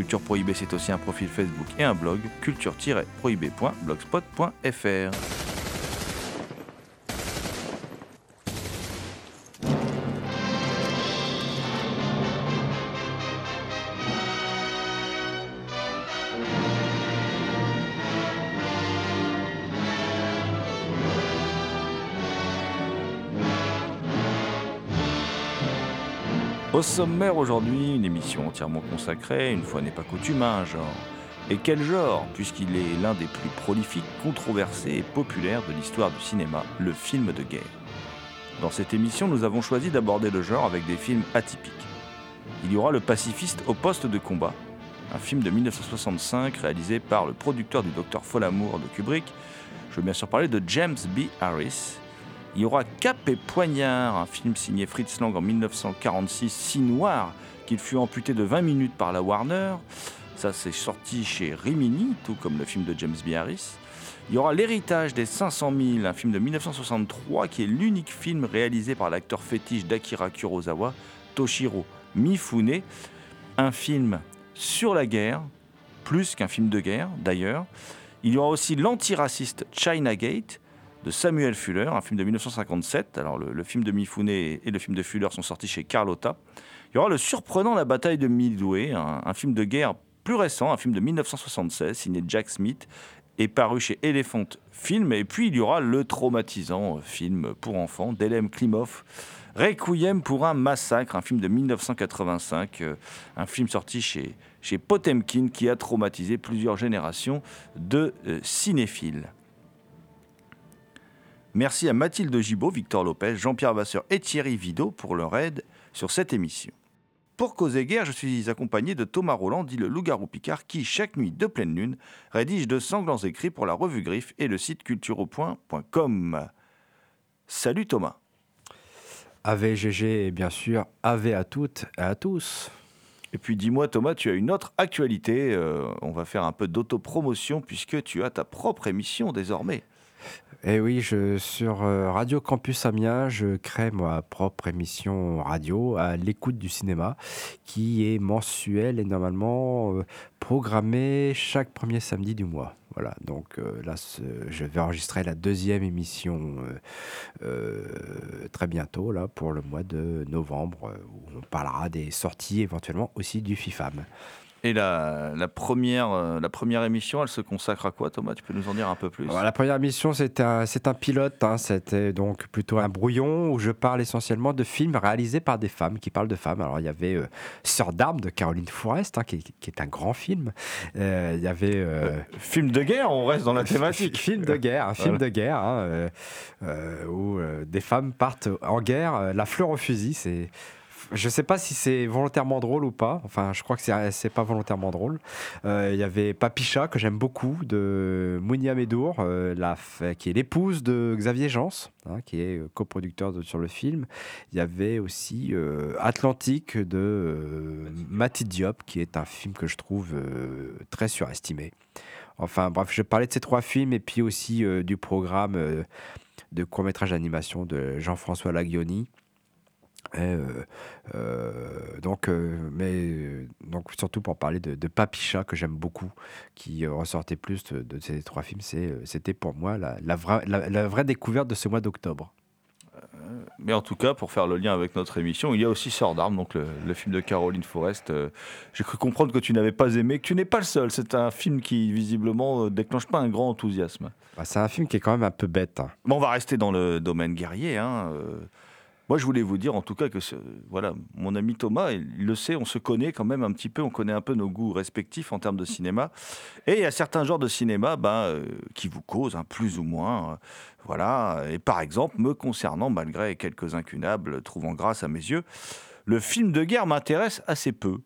Culture Prohibée, c'est aussi un profil Facebook et un blog, culture-prohibée.blogspot.fr. Au sommaire aujourd'hui, une émission entièrement consacrée, une fois n'est pas coutume, à un genre. Et quel genre, puisqu'il est l'un des plus prolifiques, controversés et populaires de l'histoire du cinéma, le film de guerre. Dans cette émission, nous avons choisi d'aborder le genre avec des films atypiques. Il y aura Le pacifiste au poste de combat, un film de 1965 réalisé par le producteur du Docteur Folamour de Kubrick. Je veux bien sûr parler de James B. Harris, il y aura Cap et Poignard, un film signé Fritz Lang en 1946, si noir qu'il fut amputé de 20 minutes par la Warner. Ça, c'est sorti chez Rimini, tout comme le film de James B. Harris. Il y aura L'héritage des 500 000, un film de 1963 qui est l'unique film réalisé par l'acteur fétiche d'Akira Kurosawa, Toshiro Mifune. Un film sur la guerre, plus qu'un film de guerre d'ailleurs. Il y aura aussi L'antiraciste China Gate, de Samuel Fuller, un film de 1957. Alors le, film de Mifune et le film de Fuller sont sortis chez Carlotta. Il y aura le surprenant La bataille de Midway, un, film de guerre plus récent, un film de 1976 signé Jack Smith et paru chez Elephant Film. Et puis il y aura le traumatisant film pour enfants d'Elem Klimov. Requiem pour un massacre, un film de 1985, euh, un film sorti chez, chez Potemkin qui a traumatisé plusieurs générations de euh, cinéphiles. Merci à Mathilde Gibaud, Victor Lopez, Jean-Pierre Vasseur et Thierry Vidot pour leur aide sur cette émission. Pour causer guerre, je suis accompagné de Thomas Roland, dit le loup-garou Picard, qui, chaque nuit de pleine lune, rédige de sanglants écrits pour la revue Griffe et le site cultureaupoint.com. Salut Thomas. Ave GG et bien sûr Ave à toutes et à tous. Et puis dis-moi Thomas, tu as une autre actualité, euh, on va faire un peu d'autopromotion puisque tu as ta propre émission désormais. Et Eh oui, sur euh, Radio Campus Amiens, je crée ma propre émission radio à l'écoute du cinéma qui est mensuelle et normalement euh, programmée chaque premier samedi du mois. Voilà, donc euh, là, je vais enregistrer la deuxième émission très bientôt, là, pour le mois de novembre, où on parlera des sorties éventuellement aussi du FIFAM. Et la, la, première, euh, la première émission, elle se consacre à quoi, Thomas? Tu peux nous en dire un peu plus? Alors, La première émission, c'est un, un pilote. Hein, C'était donc plutôt un brouillon où je parle essentiellement de films réalisés par des femmes, qui parlent de femmes. Alors, il y avait euh, Sœur d'armes de Caroline Forest, hein, qui, qui, est un grand film. Euh, il y avait. Euh, film de guerre, on reste dans la thématique. film de guerre, un film voilà. de guerre, hein, où des femmes partent en guerre. La fleur au fusil, c'est je sais pas si c'est volontairement drôle ou pas. Enfin, je crois que c'est pas volontairement drôle. Il euh, y avait Papicha, que j'aime beaucoup, de Mounia Medour, euh, qui est l'épouse de Xavier Jans, hein, qui est coproducteur de, sur le film. Il y avait aussi euh, Atlantique de euh, Mati Diop, qui est un film que je trouve très surestimé. Enfin, bref, je parlais de ces trois films et puis aussi du programme de court-métrage d'animation de Jean-François Lagioni. Et euh, euh, donc, euh, mais donc surtout pour parler de, de Papicha que j'aime beaucoup, qui ressortait plus de, de ces trois films, c'était pour moi la, la, vraie, la, la, vraie découverte de ce mois d'octobre. Mais en tout cas, pour faire le lien avec notre émission, il y a aussi Sœur d'armes, donc le, le film de Caroline Forest. J'ai cru comprendre que tu n'avais pas aimé, que tu n'es pas le seul. C'est un film qui, visiblement, déclenche pas un grand enthousiasme. Bah, c'est un film qui est quand même un peu bête. hein. Bon, on va rester dans le domaine guerrier. hein. Moi, je voulais vous dire, en tout cas, que voilà, mon ami Thomas, il le sait, on se connaît quand même un petit peu, on connaît un peu nos goûts respectifs en termes de cinéma. Et il y a certains genres de cinéma ben, euh, qui vous causent, plus ou moins. euh, voilà. Et par exemple, me concernant, malgré quelques incunables trouvant grâce à mes yeux, le film de guerre m'intéresse assez peu.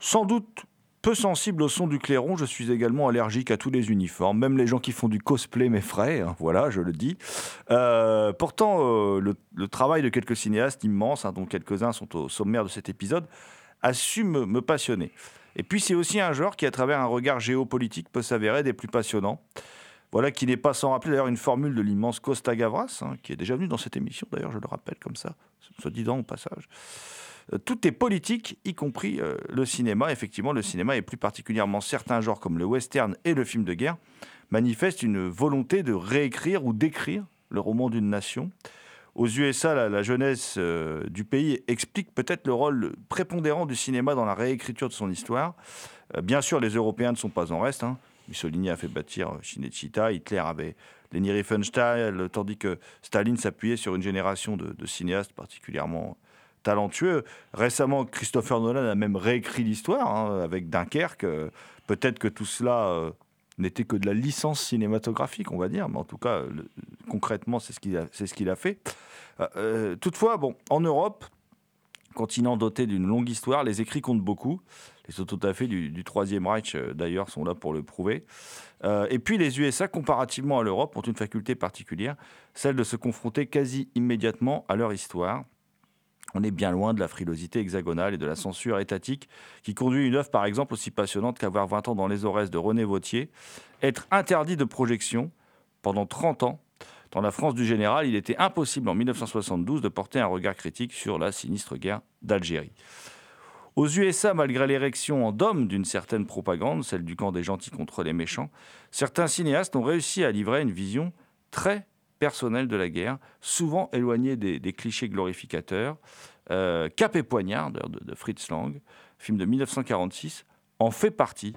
Sans doute peu sensible au son du clairon, je suis également allergique à tous les uniformes, même les gens qui font du cosplay m'effraient, hein, voilà, je le dis. Euh, pourtant, euh, le, travail de quelques cinéastes immenses, hein, dont quelques-uns sont au sommaire de cet épisode, a su me, passionner. Et puis c'est aussi un genre qui, à travers un regard géopolitique, peut s'avérer des plus passionnants. Voilà qui n'est pas sans rappeler d'ailleurs une formule de l'immense Costa Gavras, hein, qui est déjà venu dans cette émission, d'ailleurs je le rappelle comme ça, soit dit dans au passage. Tout est politique, y compris euh, le cinéma. Effectivement, le cinéma, et plus particulièrement certains genres comme le western et le film de guerre, manifestent une volonté de réécrire ou d'écrire le roman d'une nation. Aux USA, la, jeunesse euh, du pays explique peut-être le rôle prépondérant du cinéma dans la réécriture de son histoire. Euh, bien sûr, les Européens ne sont pas en reste. hein. Mussolini a fait bâtir Cinecittà, Hitler avait Leni Riefenstahl, tandis que Staline s'appuyait sur une génération de cinéastes particulièrement talentueux. Récemment, Christopher Nolan a même réécrit l'histoire hein, avec Dunkerque. Euh, Peut-être que tout cela euh, n'était que de la licence cinématographique, on va dire, mais en tout cas, concrètement, c'est ce qu'il a, fait. Euh, toutefois, bon, en Europe, continent doté d'une longue histoire, les écrits comptent beaucoup. Les autodafés du, du Troisième Reich, d'ailleurs, sont là pour le prouver. Et puis, les USA, comparativement à l'Europe, ont une faculté particulière, celle de se confronter quasi immédiatement à leur histoire. On est bien loin de la frilosité hexagonale et de la censure étatique qui conduit une œuvre, par exemple, aussi passionnante qu'avoir 20 ans dans les Aurès de René Vautier, être interdit de projection pendant 30 ans. Dans la France du général, il était impossible en 1972 de porter un regard critique sur la sinistre guerre d'Algérie. Aux USA, malgré l'érection en dôme d'une certaine propagande, celle du camp des gentils contre les méchants, certains cinéastes ont réussi à livrer une vision très personnelle de la guerre, souvent éloignée des, clichés glorificateurs. Euh, Cap et poignard de Fritz Lang, film de 1946, en fait partie.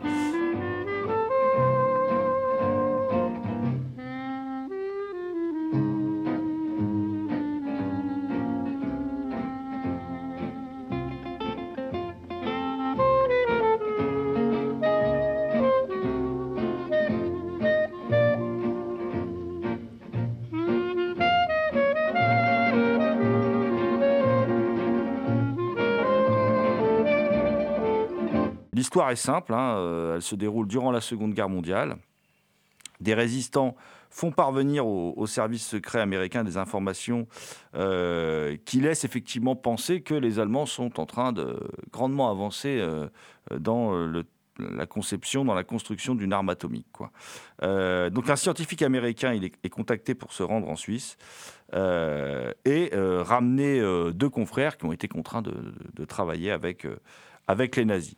L'histoire est simple, hein, euh, elle se déroule durant la Seconde Guerre mondiale. Des résistants font parvenir au, service secret américain des informations euh, qui laissent effectivement penser que les Allemands sont en train de grandement avancer euh, dans la conception, dans la construction d'une arme atomique. quoi. Donc un scientifique américain est, contacté pour se rendre en Suisse et ramener deux confrères qui ont été contraints de, travailler avec les nazis.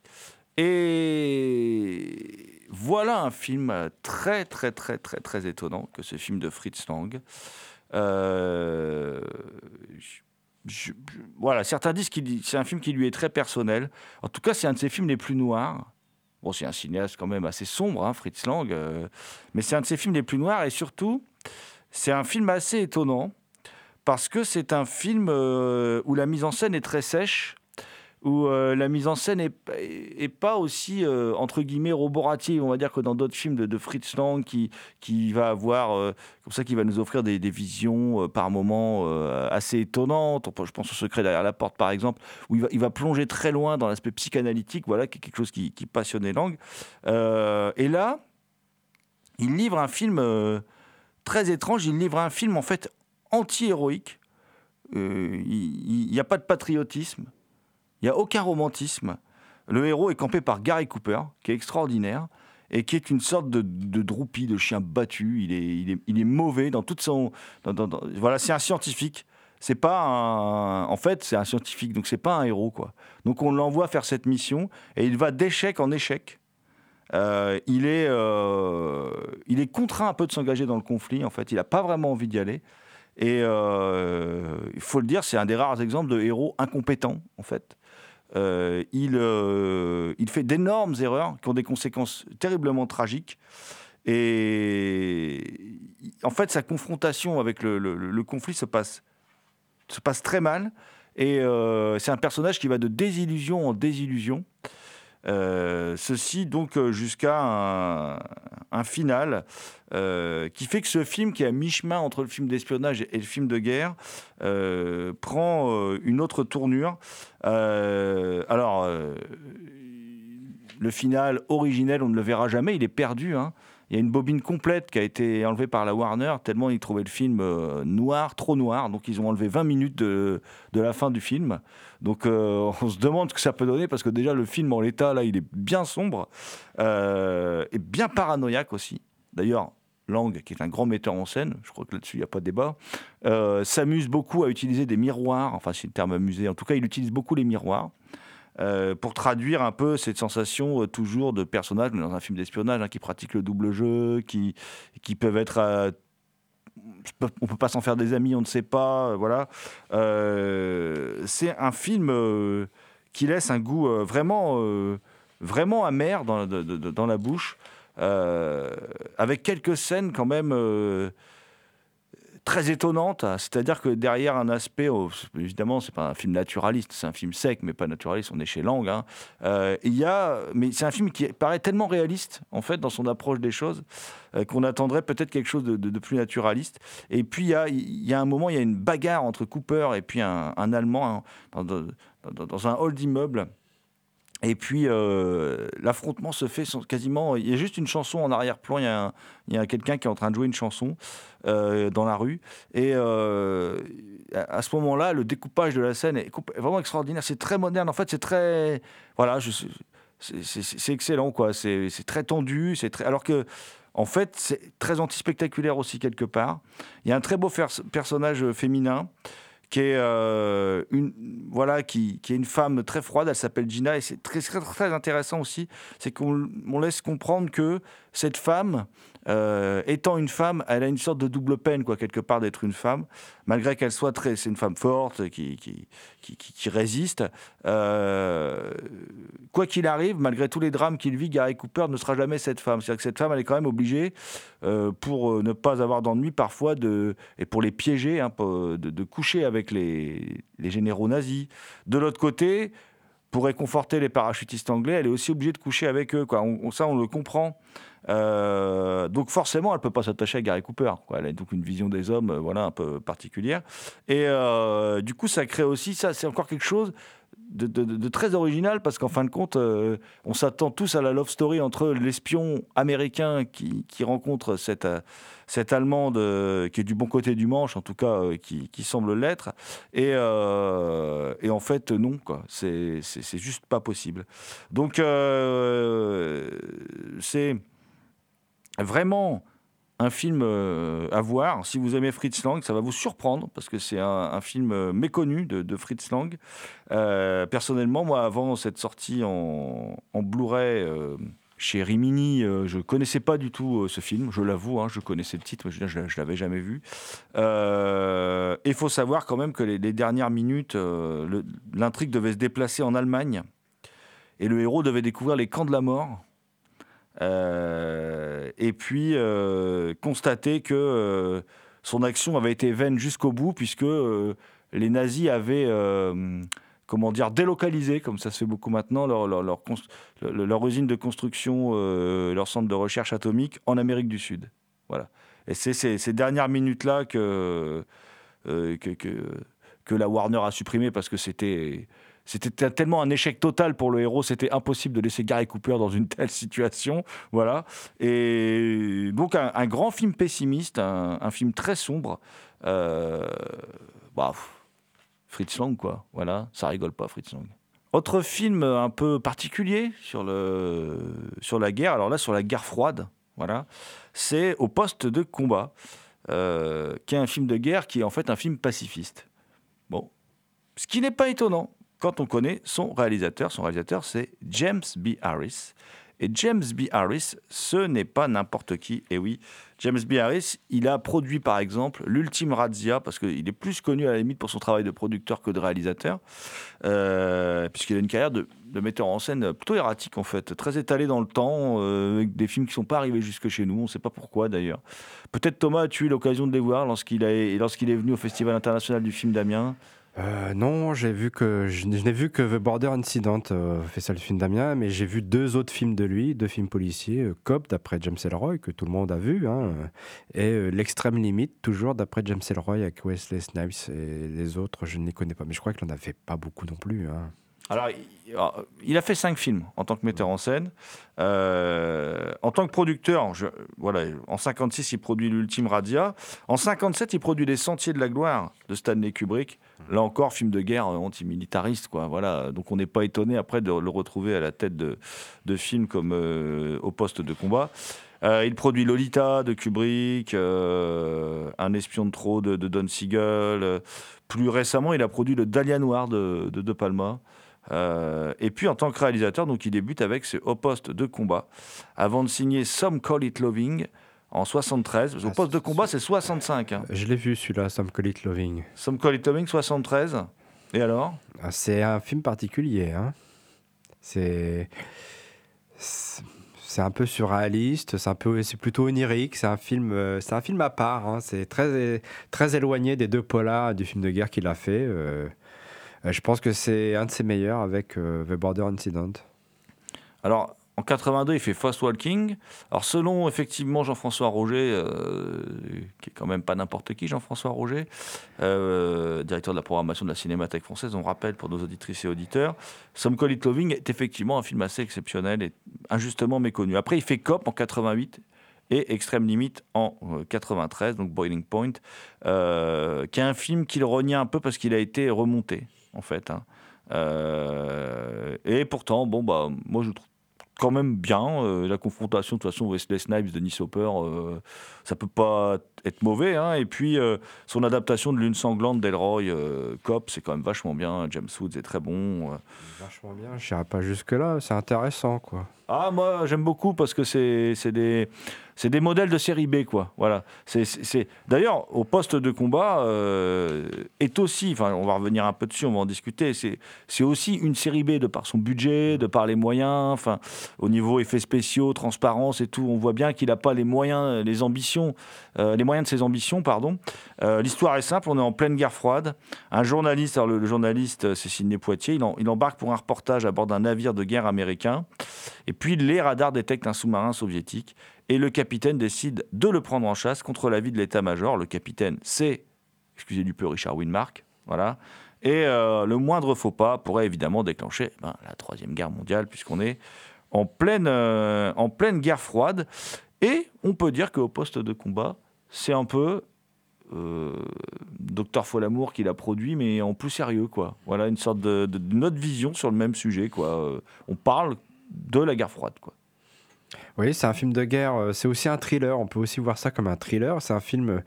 Et voilà un film très, très, très, très, très étonnant que ce film de Fritz Lang. Euh, voilà, certains disent que c'est un film qui lui est très personnel. En tout cas, c'est un de ses films les plus noirs. Bon, c'est un cinéaste quand même assez sombre, hein, Fritz Lang, euh, mais c'est un de ses films les plus noirs et surtout, c'est un film assez étonnant parce que c'est un film euh, où la mise en scène est très sèche, où euh, la mise en scène est, pas aussi euh, entre guillemets roborative, on va dire que dans d'autres films de, Fritz Lang qui qui va avoir euh, comme ça qui va nous offrir des, visions euh, par moments assez étonnantes. Je pense au secret derrière la porte par exemple, où il va, il va plonger très loin dans l'aspect psychanalytique, voilà, qui est quelque chose qui, qui passionnait Lang. Et là, il livre un film très étrange. Il livre un film en fait anti-héroïque. Il n'y a pas de patriotisme. Il n'y a aucun romantisme. Le héros est campé par Gary Cooper, qui est extraordinaire, et qui est une sorte de, de droupie, de chien battu. Il est, il est, il est mauvais dans toute son... voilà, c'est un scientifique. C'est pas. En fait, c'est un scientifique, donc c'est pas un héros, quoi. Donc on l'envoie faire cette mission, et il va d'échec en échec. Euh, il, est, euh, il est contraint un peu de s'engager dans le conflit, en fait. Il n'a pas vraiment envie d'y aller. Et euh, il faut le dire, c'est un des rares exemples de héros incompétents, en fait. Euh, il, euh, il fait d'énormes erreurs qui ont des conséquences terriblement tragiques. Et en fait, sa confrontation avec le, conflit se passe, se passe très mal. Et euh, c'est un personnage qui va de désillusion en désillusion. Euh, ceci donc euh, jusqu'à un, final euh, qui fait que ce film, qui est à mi-chemin entre le film d'espionnage et le film de guerre, prend une autre tournure. Alors, le final originel, on ne le verra jamais, il est perdu. hein. Il y a une bobine complète qui a été enlevée par la Warner, tellement ils trouvaient le film euh, noir, trop noir. Donc ils ont enlevé 20 minutes de, la fin du film. Donc euh, on se demande ce que ça peut donner, parce que déjà le film en l'état, là, il est bien sombre euh, et bien paranoïaque aussi. D'ailleurs, Lang, qui est un grand metteur en scène, je crois que là-dessus il n'y a pas de débat, s'amuse beaucoup à utiliser des miroirs, enfin c'est le terme amusé, en tout cas il utilise beaucoup les miroirs. Euh, pour traduire un peu cette sensation euh, toujours de personnages dans un film d'espionnage hein, qui pratiquent le double jeu, qui, qui peuvent être euh, on peut pas s'en faire des amis, on ne sait pas, euh, voilà. C'est un film qui laisse un goût vraiment, vraiment amer dans, la bouche, avec quelques scènes quand même très étonnantes. hein. C'est-à-dire que derrière un aspect, oh, évidemment, c'est pas un film naturaliste, c'est un film sec, mais pas naturaliste. On est chez Lang. hein. Euh, il y a, mais c'est un film qui paraît tellement réaliste en fait dans son approche des choses euh, qu'on attendrait peut-être quelque chose de, plus naturaliste. Et puis il y a, il y a un moment, il y a une bagarre entre Cooper et puis un, Allemand hein, dans un hall d'immeuble. Et puis euh, l'affrontement se fait quasiment. Il y a juste une chanson en arrière-plan. Il y a, quelqu'un qui est en train de jouer une chanson euh, dans la rue. Et euh, à ce moment-là, le découpage de la scène est vraiment extraordinaire. C'est très moderne. En fait, c'est très. Voilà, c'est- excellent, quoi. C'est très tendu. C'est très. Alors que. En fait, c'est très anti-spectaculaire aussi quelque part. Il y a un très beau personnage féminin qui est euh, une voilà qui, qui est une femme très froide. Elle s'appelle Gina et c'est très, très très intéressant aussi. C'est qu'on on laisse comprendre que cette femme euh, étant une femme elle a une sorte de double peine quoi quelque part d'être une femme malgré qu'elle soit très c'est une femme forte qui qui, qui, résiste Euh, quoi qu'il arrive malgré tous les drames qu'il vit Gary Cooper ne sera jamais cette femme c'est à dire que cette femme elle est quand même obligée euh, pour ne pas avoir d'ennui parfois de et pour les piéger hein, de, coucher avec les généraux nazis. De l'autre côté, pour réconforter les parachutistes anglais, elle est aussi obligée de coucher avec eux. Quoi. Ça, on le comprend. Euh, donc forcément, elle peut pas s'attacher à Gary Cooper. Elle a donc une vision des hommes, euh, voilà, un peu particulière. Et euh, du coup, ça crée aussi ça. C'est encore quelque chose de, très original parce qu'en fin de compte, euh, on s'attend tous à la love story entre l'espion américain qui, qui rencontre cette, euh, cette Allemande euh, qui est du bon côté du manche, en tout cas, qui, qui semble l'être. Et, et en fait, non, quoi. C'est, c'est, juste pas possible. Donc, c'est vraiment un film euh, à voir. Si vous aimez Fritz Lang, ça va vous surprendre parce que c'est un, film euh, méconnu de, Fritz Lang. Euh, personnellement, moi, avant cette sortie en, en Blu-ray chez Rimini, je connaissais pas du tout ce film. Je l'avoue, hein, je connaissais le titre, mais je, je l'avais jamais vu. Il faut savoir quand même que les, dernières minutes, l'intrigue devait se déplacer en Allemagne et le héros devait découvrir les camps de la mort. Euh, et puis euh, constater que euh, son action avait été vaine jusqu'au bout, puisque les nazis avaient, comment dire, délocalisé, comme ça se fait beaucoup maintenant, leur, leur, usine de construction, euh, leur centre de recherche atomique en Amérique du Sud. Voilà. Et c'est ces, dernières minutes-là que, que la Warner a supprimé parce que c'était. C'était te- tellement un échec total pour le héros, c'était impossible de laisser Gary Cooper dans une telle situation. Voilà. Et donc, un, grand film pessimiste, un, film très sombre. Euh, bah, Fritz Lang, quoi. Voilà, ça rigole pas, Fritz Lang. Autre film un peu particulier sur, le, sur la guerre, alors là, sur la guerre froide, voilà, c'est Au poste de combat, euh, qui est un film de guerre qui est en fait un film pacifiste. Bon, ce qui n'est pas étonnant quand on connaît son réalisateur. Son réalisateur, c'est James B. Harris. Et James B. Harris, ce n'est pas n'importe qui. Et oui, James B. Harris, il a produit par exemple l'ultime Razzia, parce qu'il est plus connu à la limite pour son travail de producteur que de réalisateur, euh, puisqu'il a une carrière de, metteur en scène plutôt erratique en fait, très étalé dans le temps, euh, avec des films qui ne sont pas arrivés jusque chez nous, on ne sait pas pourquoi d'ailleurs. Peut-être Thomas a eu l'occasion de les voir lorsqu'il est venu au Festival international du film d'Amiens? Euh, non, j'ai vu que je, n'ai vu que The Border Incident, euh, fait ça le film Damien, mais j'ai vu deux autres films de lui, deux films policiers, euh, Cop d'après James Ellroy que tout le monde a vu, hein, et L'extrême limite toujours d'après James Ellroy avec Wesley Snipes et les autres, je ne les connais pas, mais je crois qu'il n'en avait pas beaucoup non plus. Hein. Alors, il a fait cinq films en tant que metteur en scène. En tant que producteur, voilà, en 56, il produit l'ultime Radia. En 57, il produit Les Sentiers de la Gloire de Stanley Kubrick. Là encore, film de guerre antimilitariste, quoi. Voilà. Donc, on n'est pas étonné après de le retrouver à la tête de, films comme euh, Au poste de combat. Euh, il produit Lolita de Kubrick, Un espion de trop de, Don Siegel. plus récemment, il a produit Le Dahlia Noir de De, Palma. Euh, et puis en tant que réalisateur, donc il débute avec ce Au poste de combat, avant de signer Some Call It Loving en 73. Au ah, poste de combat, c'est 65. Hein. Je l'ai vu celui-là, Some Call It Loving. Some Call It Loving, 73. Et alors? Ah, C'est un film particulier. Hein. C'est c'est un peu surréaliste, c'est un peu, c'est plutôt onirique. C'est un film, euh, c'est un film à part. Hein. C'est très très éloigné des deux polars du film de guerre qu'il a fait. Euh, euh, je pense que c'est un de ses meilleurs avec euh, The Border Incident. Alors, en 82, il fait Fast Walking. Alors, selon effectivement Jean-François Roger, euh, qui est quand même pas n'importe qui, Jean-François Roger, directeur de la programmation de la Cinémathèque française, on rappelle pour nos auditrices et auditeurs, Some Call It Loving est effectivement un film assez exceptionnel et injustement méconnu. Après, il fait Cop en 88 et Extrême Limite en 93, donc Boiling Point, qui est un film qu'il renie un peu parce qu'il a été remonté en fait. Hein. Euh, et pourtant, bon, bah, moi je trouve quand même bien euh, la confrontation de toute façon Wesley Snipes de Nice Hopper euh, ça peut pas être mauvais hein. et puis son adaptation de Lune sanglante d'Elroy Cop c'est quand même vachement bien. James Woods est très bon vachement bien je n'irai pas jusque là c'est intéressant quoi ah moi j'aime beaucoup parce que c'est des c'est des modèles de série B, quoi. Voilà. C'est, D'ailleurs, au poste de combat euh, est aussi, enfin, on va revenir un peu dessus, on va en discuter. C'est, aussi une série B de par son budget, de par les moyens, enfin, au niveau effets spéciaux, transparence et tout. On voit bien qu'il n'a pas les moyens, les ambitions, euh, les moyens de ses ambitions, pardon. Euh, l'histoire est simple. On est en pleine guerre froide. Un journaliste, alors le, journaliste, c'est Sidney Poitier, il, il embarque pour un reportage à bord d'un navire de guerre américain. Et puis les radars détectent un sous-marin soviétique et le capitaine décide de le prendre en chasse contre l'avis de l'état-major. Le capitaine, c'est, excusez du peu, Richard Winmark. Voilà. Et euh, le moindre faux pas pourrait évidemment déclencher ben, la Troisième Guerre mondiale, puisqu'on est en pleine, euh, en pleine guerre froide. Et on peut dire qu'au poste de combat, c'est un peu euh, Docteur qui l'a produit, mais en plus sérieux, quoi. Voilà une sorte de, de, notre vision sur le même sujet, quoi. on parle de la guerre froide, quoi. Oui, c'est un film de guerre. Euh, c'est aussi un thriller. On peut aussi voir ça comme un thriller. C'est un film, euh,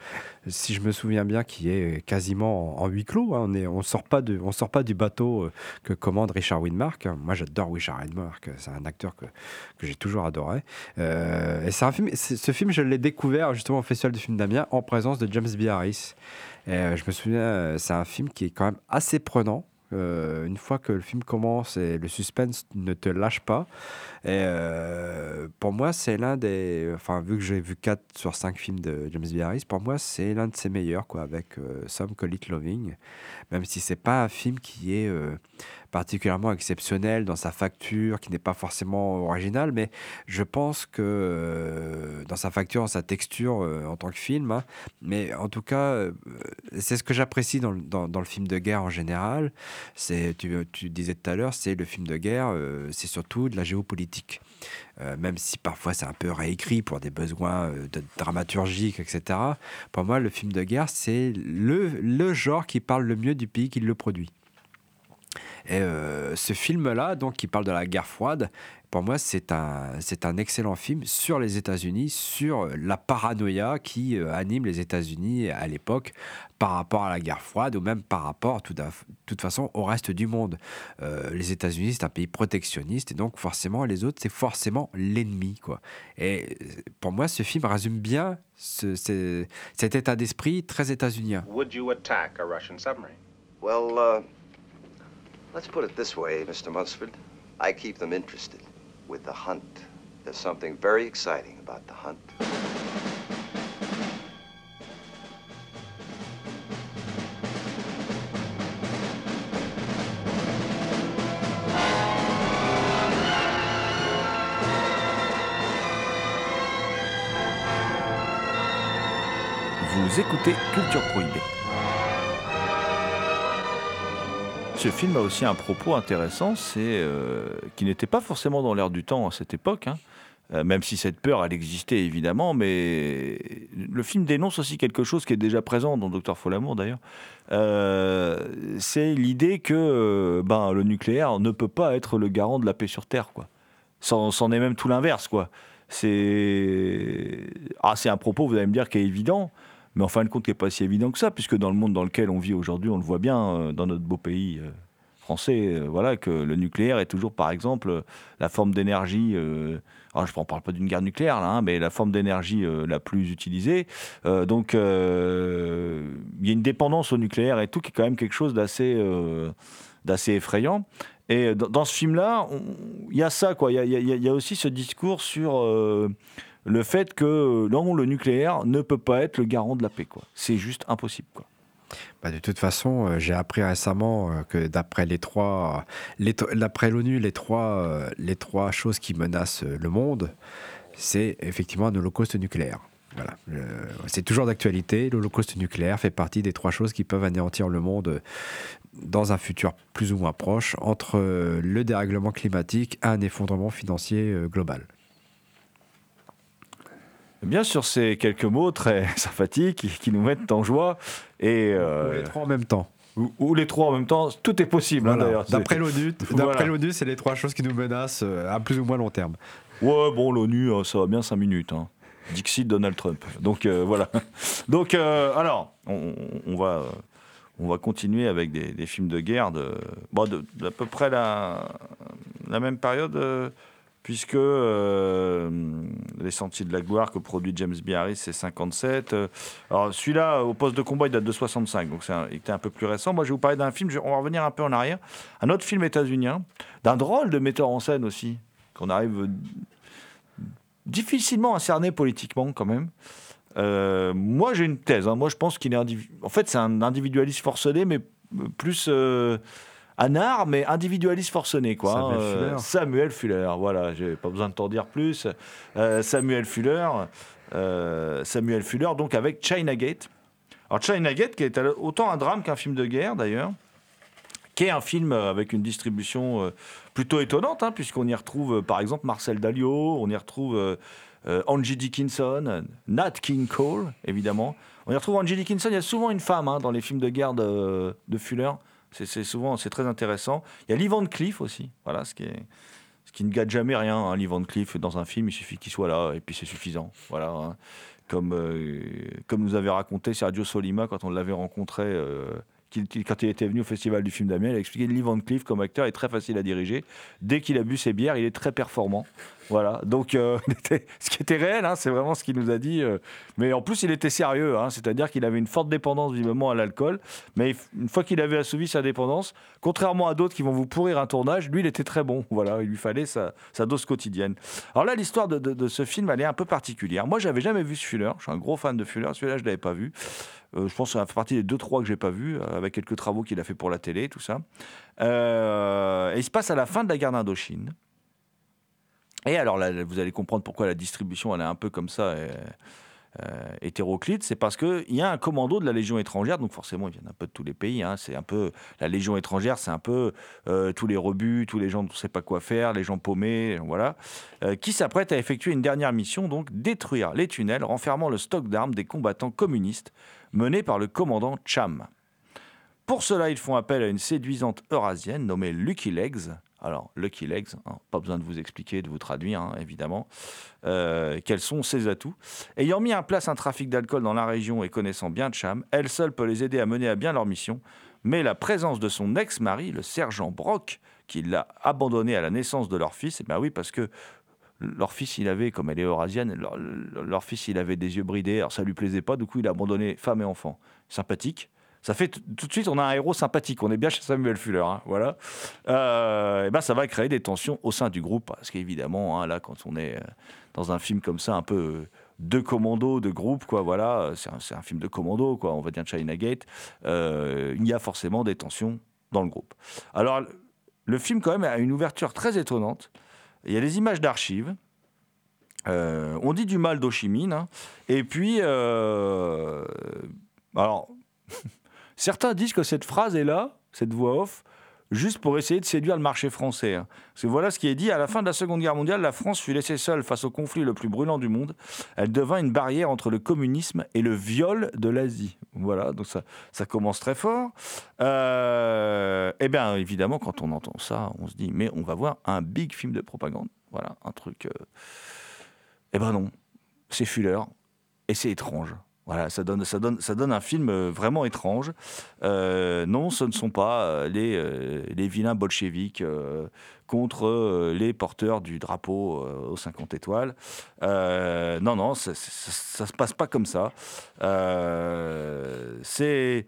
si je me souviens bien, qui est quasiment en, huis clos. Hein. On ne sort, pas sort pas du bateau euh, que commande Richard Widmark. Moi, j'adore Richard Widmark. C'est un acteur que, que j'ai toujours adoré. et c'est un film. Ce film, je l'ai découvert justement au Festival du film d'Amiens en présence de James B. Harris. Et, je me souviens, c'est un film qui est quand même assez prenant. Euh, une fois que le film commence et le suspense ne te lâche pas. Et euh, pour moi, c'est l'un des. Enfin, vu que j'ai vu 4 sur 5 films de James. Harris, pour moi, c'est l'un de ses meilleurs, quoi, avec euh, Some Call It Loving. Même si c'est pas un film qui est particulièrement exceptionnel dans sa facture, qui n'est pas forcément original, mais je pense que euh, dans sa facture, dans sa texture euh, en tant que film, hein, mais en tout cas, euh, c'est ce que j'apprécie dans, dans, le film de guerre en général. C'est, tu, disais tout à l'heure, c'est le film de guerre, c'est surtout de la géopolitique. même si parfois c'est un peu réécrit pour des besoins dramaturgiques, etc. Pour moi, le film de guerre, c'est le, le genre qui parle le mieux du pays qui le produit. Et euh, ce film-là, donc, qui parle de la guerre froide, pour moi, c'est un, c'est un excellent film sur les États-Unis, sur la paranoïa qui euh, anime les États-Unis à l'époque par rapport à la guerre froide ou même par rapport, tout de toute façon, au reste du monde. Euh, les États-Unis, c'est un pays protectionniste et donc forcément, les autres, c'est forcément l'ennemi. quoi. Et pour moi, ce film résume bien ce, ce- cet état d'esprit très états-unien. Would you attack a Russian submarine? Well, uh, let's put it this way, Mr. Munsford. I keep them interested with the hunt. There's something very exciting about the hunt. Vous écoutez Culture Prohibée. Ce film a aussi un propos intéressant, c'est euh, qui n'était pas forcément dans l'air du temps à cette époque, hein. Euh, même si cette peur, elle existait évidemment, mais le film dénonce aussi quelque chose qui est déjà présent dans Docteur Folamour d'ailleurs. Euh, c'est l'idée que ben, le nucléaire ne peut pas être le garant de la paix sur Terre, quoi. C'en est même tout l'inverse, quoi. C'est ah, un propos, vous allez me dire, qui est évident, mais en fin de compte, qui n'est pas si évident que ça, puisque dans le monde dans lequel on vit aujourd'hui, on le voit bien, euh, dans notre beau pays euh, français, euh, voilà, que le nucléaire est toujours, par exemple, la forme d'énergie. alors, je ne parle pas d'une guerre nucléaire, là, hein, mais la forme d'énergie la plus utilisée. Donc, il y a une dépendance au nucléaire et tout, qui est quand même quelque chose d'assez d'assez effrayant. Et dans, ce film-là, il y a ça, quoi. Il y a, aussi ce discours sur le fait que non, le nucléaire ne peut pas être le garant de la paix. C'est juste impossible, quoi. Bah, de toute façon, euh, j'ai appris récemment euh, que d'après les trois, l'ONU, les trois, euh, choses qui menacent euh, le monde, c'est effectivement un holocauste nucléaire. Voilà, Euh, c'est toujours d'actualité. L'holocauste nucléaire fait partie des trois choses qui peuvent anéantir le monde euh, dans un futur plus ou moins proche, entre euh, le dérèglement climatique et un effondrement financier euh, global. Bien sûr, ces quelques mots très sympathiques qui, qui nous mettent en joie et euh, les trois en même temps. ou, ou les trois en même temps, tout est possible. hein, Voilà. d'ailleurs. C'est- D'après l'ONU, Voilà. c'est les trois choses qui nous menacent euh, à plus ou moins long terme. Ouais, bon, l'ONU, euh, ça va bien 5 minutes. Hein. Dixit Donald Trump. Donc euh, voilà. Donc euh, alors, on, on va, on va continuer avec des, des films de guerre de, bon, de, d'à peu près la, la même période, puisque euh, Les Sentiers de la Gloire que produit James B. Harris, c'est 57. Euh, alors celui-là, au poste de combat, il date de 65, donc il était un peu plus récent. Moi, je vais vous parler d'un film, on va revenir un peu en arrière, un autre film états-unien, d'un drôle de metteur en scène aussi, qu'on arrive difficilement à cerner politiquement quand même. Euh, moi, j'ai une thèse. hein. Moi, je pense qu'il est en fait c'est un individualiste forcené, mais plus euh, anard, mais individualiste forcené quoi. Samuel hein. Fuller. Samuel Fuller. Voilà, j'ai pas besoin de t'en dire plus. Euh, Samuel Fuller. euh, Samuel Fuller, donc avec China Gate. Alors China Gate, qui est autant un drame qu'un film de guerre d'ailleurs qui est un film avec une distribution euh, plutôt étonnante, hein, puisqu'on y retrouve euh, par exemple Marcel Dalio, on y retrouve euh, euh, Angie Dickinson, euh, Nat King Cole, évidemment. On y retrouve Angie Dickinson, il y a souvent une femme hein, dans les films de guerre de, de Fuller. C'est souvent, c'est très intéressant. Il y a Lee Van Cleef aussi, voilà, ce qui ce qui ne gâte jamais rien. Hein, Lee Van Cleef dans un film, il suffit qu'il soit là et puis c'est suffisant. Voilà. hein. Comme, euh, comme nous avait raconté Sergio Solima quand on l'avait rencontré, euh, qu'il- quand il était venu au Festival du film d'Amiens, il a expliqué que Lee Van Cleef comme acteur est très facile à diriger. Dès qu'il a bu ses bières, il est très performant. Voilà, donc euh, ce qui était réel, hein, c'est vraiment ce qu'il nous a dit. euh, mais en plus, il était sérieux, hein, c'est-à-dire qu'il avait une forte dépendance visiblement à l'alcool. Mais une fois qu'il avait assouvi sa dépendance, contrairement à d'autres qui vont vous pourrir un tournage, lui, il était très bon. Voilà, il lui fallait sa, dose quotidienne. Alors là, l'histoire de, ce film, elle est un peu particulière. Moi, j'avais jamais vu ce Fuller. Je suis un gros fan de Fuller. Celui-là, je l'avais pas vu. Euh, je pense que ça fait partie des deux trois que j'ai pas vu, avec quelques travaux qu'il a fait pour la télé, tout ça. Et il se passe à la fin de la guerre d'Indochine. Et alors vous allez comprendre pourquoi la distribution elle est un peu comme ça. euh, euh, hétéroclite, c'est parce qu'il y a un commando de la Légion étrangère, donc forcément ils viennent un peu de tous les pays. hein, c'est un peu la Légion étrangère, c'est un peu euh, tous les rebuts, tous les gens dont on ne sait pas quoi faire, les gens paumés, voilà, qui s'apprêtent à effectuer une dernière mission, donc détruire les tunnels renfermant le stock d'armes des combattants communistes menés par le commandant Cham. Pour cela, ils font appel à une séduisante eurasienne nommée Lucky Legs, Alors, Lucky Legs, hein, pas besoin de vous expliquer, de vous traduire, hein, évidemment. Euh, quels sont ses atouts? Ayant mis en place un trafic d'alcool dans la région et connaissant bien Cham, elle seule peut les aider à mener à bien leur mission. Mais la présence de son ex-mari, le sergent Brock, qui l'a abandonné à la naissance de leur fils, et ben oui, parce que leur fils, il avait, comme elle est eurasienne, leur, leur fils, il avait des yeux bridés, alors ça lui plaisait pas, du coup, il a abandonné femme et enfant. Sympathique. Ça fait tout de suite, on a un héros sympathique. On est bien chez Samuel Fuller, hein, voilà. Euh, et ben, ça va créer des tensions au sein du groupe, parce qu'évidemment, hein, là, quand on est euh, dans un film comme ça, un peu euh, de commando, de groupe, quoi, voilà, c'est un, film de commando, quoi, on va dire China Gate. euh, il y a forcément des tensions dans le groupe. Alors, le film, quand même, a une ouverture très étonnante. Il y a des images d'archives. On dit du mal d'Ho hein. Et puis, alors, certains disent que cette phrase est là, cette voix off, juste pour essayer de séduire le marché français. hein. Parce que voilà ce qui est dit. À la fin de la Seconde Guerre mondiale, la France fut laissée seule face au conflit le plus brûlant du monde. Elle devint une barrière entre le communisme et le viol de l'Asie. Voilà, donc ça, ça commence très fort. Euh, eh bien, évidemment, quand on entend ça, on se dit, mais on va voir un big film de propagande. Voilà, un truc. euh, Eh ben non, c'est Fuller et c'est étrange. Voilà, ça donne, ça donne, ça donne un film euh, vraiment étrange. Euh, non, ce ne sont pas euh, les, vilains bolcheviques contre les porteurs du drapeau aux 50 étoiles. Non, non, ça, ça se passe pas comme ça. C'est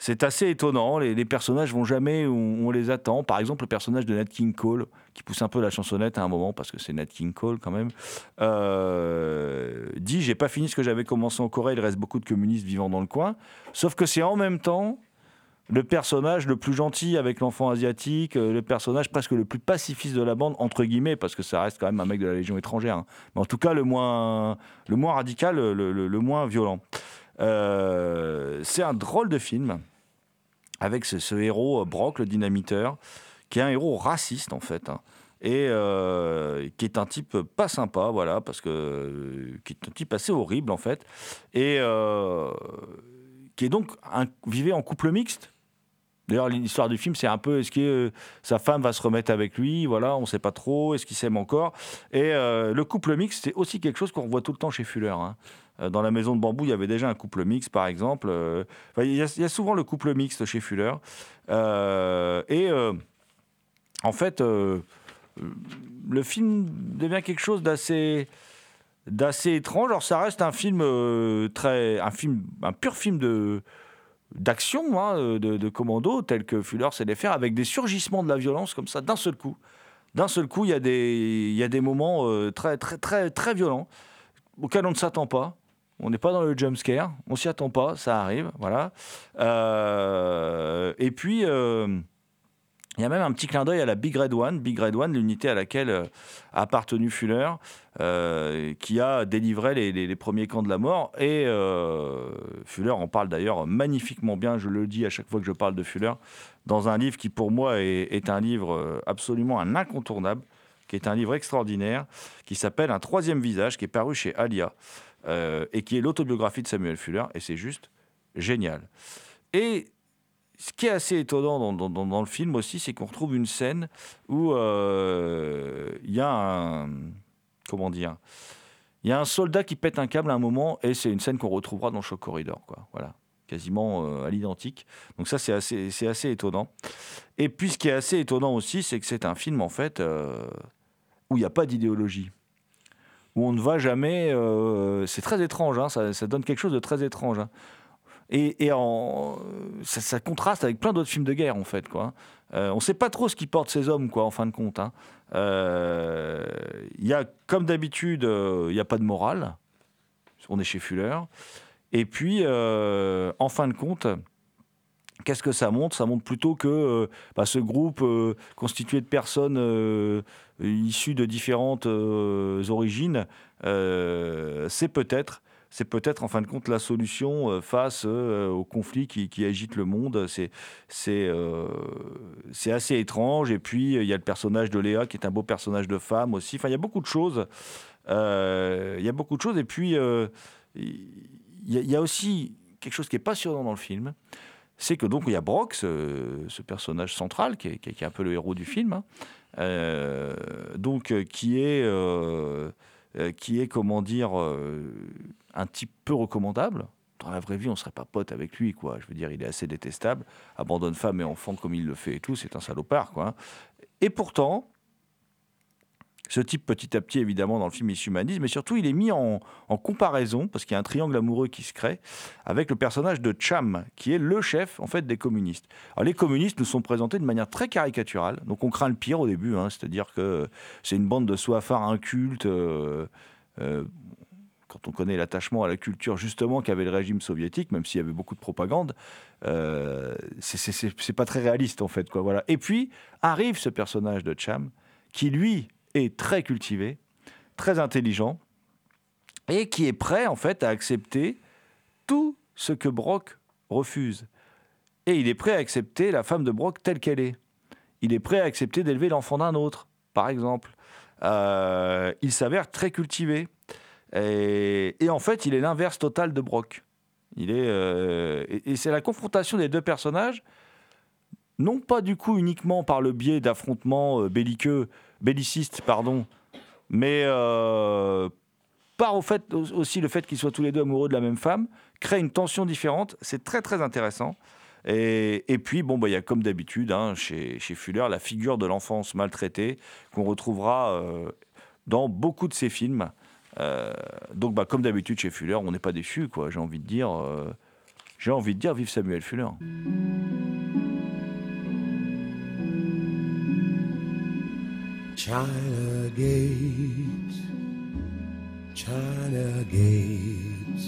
c'est assez étonnant. Les, personnages vont jamais où on les attend. Par exemple, le personnage de Nat King Cole, qui pousse un peu la chansonnette à un moment, parce que c'est Nat King Cole quand même, euh, dit J'ai pas fini ce que j'avais commencé en Corée, il reste beaucoup de communistes vivant dans le coin. Sauf que c'est en même temps le personnage le plus gentil avec l'enfant asiatique, euh, le personnage presque le plus pacifiste de la bande, entre guillemets, parce que ça reste quand même un mec de la Légion étrangère. hein. Mais en tout cas, le moins, le moins radical, le moins violent. Euh, c'est un drôle de film avec ce, héros, euh, Brock, le dynamiteur, qui est un héros raciste en fait. hein, et euh, qui est un type pas sympa, voilà, parce que qui est un type assez horrible en fait, et euh, qui est donc un, vivait en couple mixte. D'ailleurs, l'histoire du film, c'est un peu est-ce que euh, sa femme va se remettre avec lui Voilà, on ne sait pas trop. Est-ce qu'ils s'aiment encore Et euh, le couple mixte, c'est aussi quelque chose qu'on voit tout le temps chez Fuller. hein. Euh, Dans la maison de bambou, il y avait déjà un couple mixte, par exemple. Euh, Il y, a- souvent le couple mixte chez Fuller. Euh, et en fait, le film devient quelque chose d'assez d'assez étrange. Alors ça reste un film très un film un pur film de d'action hein, de, commando tel que Fuller sait les faire avec des surgissements de la violence comme ça d'un seul coup. D'un seul coup, il y a des il y a des moments très très très très violents auxquels on ne s'attend pas. On n'est pas dans le jump scare, on s'y attend pas, ça arrive, voilà. Euh, et puis euh, il y a même un petit clin d'œil à la Big Red One, Big Red One, l'unité à laquelle euh, a appartenu Fuller, qui a délivré les, premiers camps de la mort. Et Fuller en parle d'ailleurs magnifiquement bien, je le dis à chaque fois que je parle de Fuller, dans un livre qui pour moi est, un livre absolument incontournable, qui est un livre extraordinaire, qui s'appelle Un troisième visage, qui est paru chez Alia, euh, et qui est l'autobiographie de Samuel Fuller, et c'est juste génial. Et ce qui est assez étonnant dans, le film aussi, c'est qu'on retrouve une scène où euh, il y a un. Comment dire Il y a un soldat qui pète un câble à un moment, et c'est une scène qu'on retrouvera dans Shock Corridor. Quoi. Voilà. Quasiment euh, à l'identique. Donc, ça, c'est assez, c'est assez étonnant. Et puis, ce qui est assez étonnant aussi, c'est que c'est un film, en fait, où il n'y a pas d'idéologie. Où on ne va jamais. euh, c'est très étrange, hein, ça, donne quelque chose de très étrange. hein. Et, ça, contraste avec plein d'autres films de guerre, en fait. Quoi. Euh, on ne sait pas trop ce qui porte ces hommes, quoi, en fin de compte. hein. Euh, Il y a, comme d'habitude, il n'y a pas de morale. On est chez Fuller. Et puis, en fin de compte, qu'est-ce que ça montre? Ça montre plutôt que bah, ce groupe constitué de personnes issues de différentes euh, origines, euh, c'est peut-être c'est peut-être en fin de compte la solution euh, face au conflit qui, qui agite le monde. C'est c'est euh, assez étrange. Et puis il y a le personnage de Léa qui est un beau personnage de femme aussi. Enfin, il y a beaucoup de choses. Il y a beaucoup de choses. Et puis il y, a- aussi quelque chose qui est passionnant dans le film. c'est que donc il y a Brock, ce, personnage central, qui est, qui est- un peu le héros du film, hein, donc euh, qui est, euh, euh, qui est comment dire, euh, un type peu recommandable. Dans la vraie vie, on serait pas pote avec lui, quoi. Je veux dire, il est assez détestable, abandonne femme et enfants comme il le fait et tout, c'est un salopard, quoi. Et pourtant, ce type, petit à petit, évidemment, dans le film, il s'humanise, mais surtout, il est mis en, comparaison, parce qu'il y a un triangle amoureux qui se crée, avec le personnage de Cham, qui est le chef, en fait, des communistes. Alors, les communistes nous sont présentés de manière très caricaturale, donc on craint le pire au début, hein, c'est-à-dire que c'est une bande de soifards incultes, euh, euh, quand on connaît l'attachement à la culture, justement, qu'avait le régime soviétique, même s'il y avait beaucoup de propagande, euh, c'est pas très réaliste, en fait, quoi, voilà. Et puis, arrive ce personnage de Cham, qui, lui, est très cultivé, très intelligent, et qui est prêt en fait à accepter tout ce que Brock refuse. Et il est prêt à accepter la femme de Brock telle qu'elle est. Il est prêt à accepter d'élever l'enfant d'un autre, par exemple. Euh, il s'avère très cultivé. Et, en fait, il est l'inverse total de Brock. Il est, euh, et, et c'est la confrontation des deux personnages, non pas du coup uniquement par le biais d'affrontements euh, belliqueux, bellicistes, pardon, mais euh, par au fait, au- aussi le fait qu'ils soient tous les deux amoureux de la même femme, crée une tension différente. C'est très très intéressant. Et, et puis, bon, bah, il y a comme d'habitude hein, chez, chez Fuller la figure de l'enfance maltraitée qu'on retrouvera euh, dans beaucoup de ses films. Euh, donc, bah, comme d'habitude chez Fuller, on n'est pas déçu, quoi. J'ai envie de dire, j'ai envie de dire, vive Samuel Fuller. China Gate, China Gate,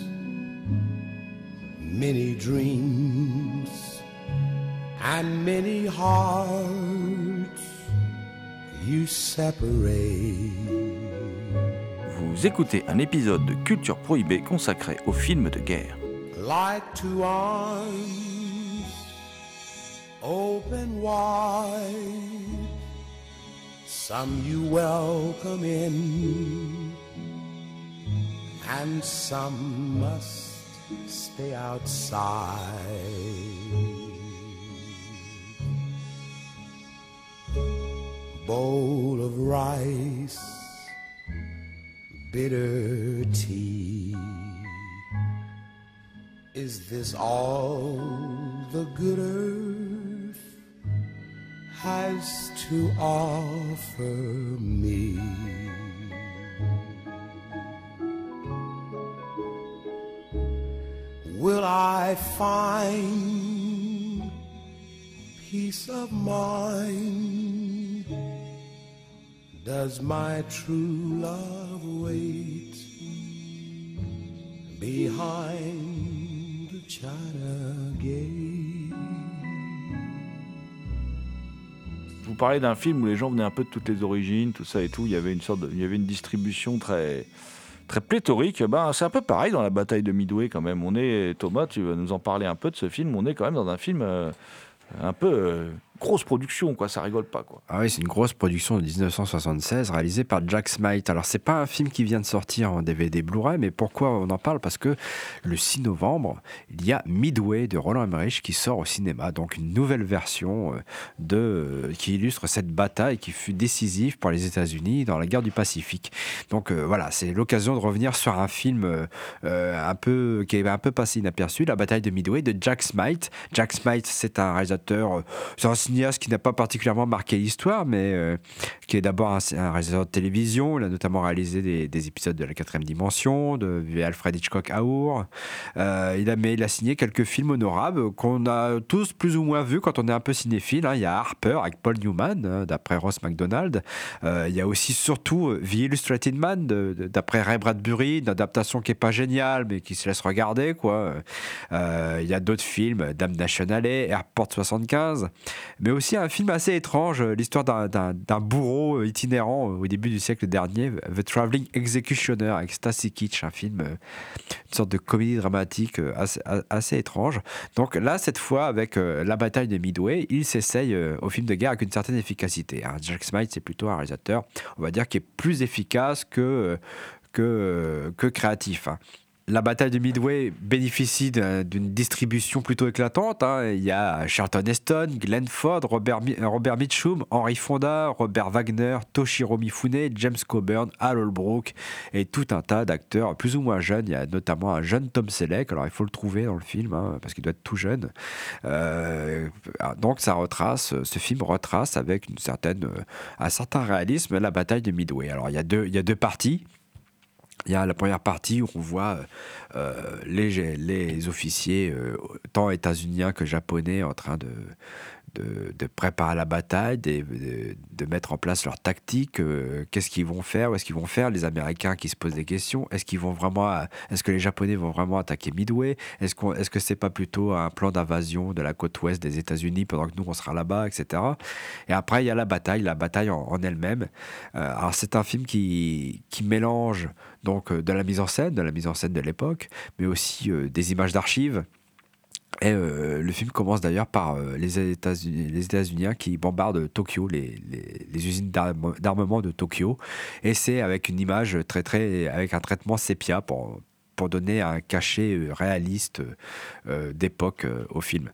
many dreams and many hearts you separate. Vous écoutez un épisode de Culture Prohibée consacré aux films de guerre. like two arms open wide. Some you welcome in, and some must stay outside. Bowl of rice, bitter tea. Is this all the good earth has to offer me? Will I find peace of mind? Does my true love wait behind the China Gate? Vous parlez d'un film où les gens venaient un peu de toutes les origines, tout ça et tout. Il y avait une sorte, y avait une distribution très, très pléthorique. Ben, c'est un peu pareil dans la bataille de Midway quand même. On est Thomas, tu vas nous en parler un peu de ce film. On est quand même dans un film euh, un peu euh, grosse production, quoi. Ça rigole pas, quoi. Ah oui, c'est une grosse production de 1976 réalisée par Jack Smite. Alors, c'est pas un film qui vient de sortir en DVD Blu-ray, mais pourquoi on en parle? Parce que le 6 novembre, il y a Midway de Roland Emmerich qui sort au cinéma. Donc, une nouvelle version euh, de, euh, qui illustre cette bataille qui fut décisive pour les États-Unis dans la guerre du Pacifique. Donc, euh, voilà, c'est l'occasion de revenir sur un film un peu, qui est un peu passé inaperçu, La bataille de Midway de Jack Smite. Jack Smite, c'est un réalisateur, c'est un cinéaste qui n'a pas particulièrement marqué l'histoire, mais euh, qui est d'abord un, un réalisateur de télévision. Il a notamment réalisé des, des épisodes de La Quatrième Dimension, de Alfred Hitchcock Hour. Euh, il a, signé quelques films honorables qu'on a tous plus ou moins vus quand on est un peu cinéphile. hein. Il y a Harper avec Paul Newman, hein, d'après Ross MacDonald. Euh, il y a aussi surtout euh, The Illustrated Man, d'après Ray Bradbury, une adaptation qui est pas géniale, mais qui se laisse regarder. Il y a d'autres films, Damnation Alley, Airport 75, mais aussi un film assez étrange, euh, l'histoire d'un- bourreau euh, itinérant euh, au début du siècle dernier, The Traveling Executioner, avec Stacy Kitsch, un film, une sorte de comédie dramatique assez, étrange. Donc là, cette fois, avec la bataille de Midway, il s'essaye au film de guerre avec une certaine efficacité. hein. Jack Smite, c'est plutôt un réalisateur, on va dire, qui est plus efficace que, que, que créatif. La bataille de Midway bénéficie d'un- d'une distribution plutôt éclatante. hein. Il y a Charlton Heston, Glenn Ford, Robert, Mi- Robert Mitchum, Henry Fonda, Robert Wagner, Toshiro Mifune, James Coburn, Al Holbrook et tout un tas d'acteurs plus ou moins jeunes. Il y a notamment un jeune Tom Selleck. Alors il faut le trouver dans le film hein, parce qu'il doit être tout jeune. Euh, donc ça retrace, ce film retrace avec une certaine, euh, un certain réalisme la bataille de Midway. Alors il y a deux, il y a deux parties. Il y a la première partie où on voit euh, les, les officiers, euh, tant états-uniens que japonais, en train de, de, préparer la bataille, de, mettre en place leur tactique. euh, Qu'est-ce qu'ils vont faire Où est-ce qu'ils vont faire Les Américains qui se posent des questions. Est-ce qu'ils vont vraiment Est-ce que les Japonais vont vraiment attaquer Midway Est-ce qu'on est-ce que c'est pas plutôt un plan d'invasion de la côte ouest des États-Unis pendant que nous on sera là-bas, etc. Et après il y a la bataille, la bataille en, elle-même. Euh, alors c'est un film qui, mélange donc euh, de la mise en scène, de la mise en scène de l'époque, mais aussi des images d'archives. Et euh, le film commence d'ailleurs par euh, les États-Unis, qui bombardent Tokyo, les, usines d'arme- d'armement de Tokyo. Et c'est avec une image très très, avec un traitement sépia pour donner un cachet euh, réaliste d'époque au film.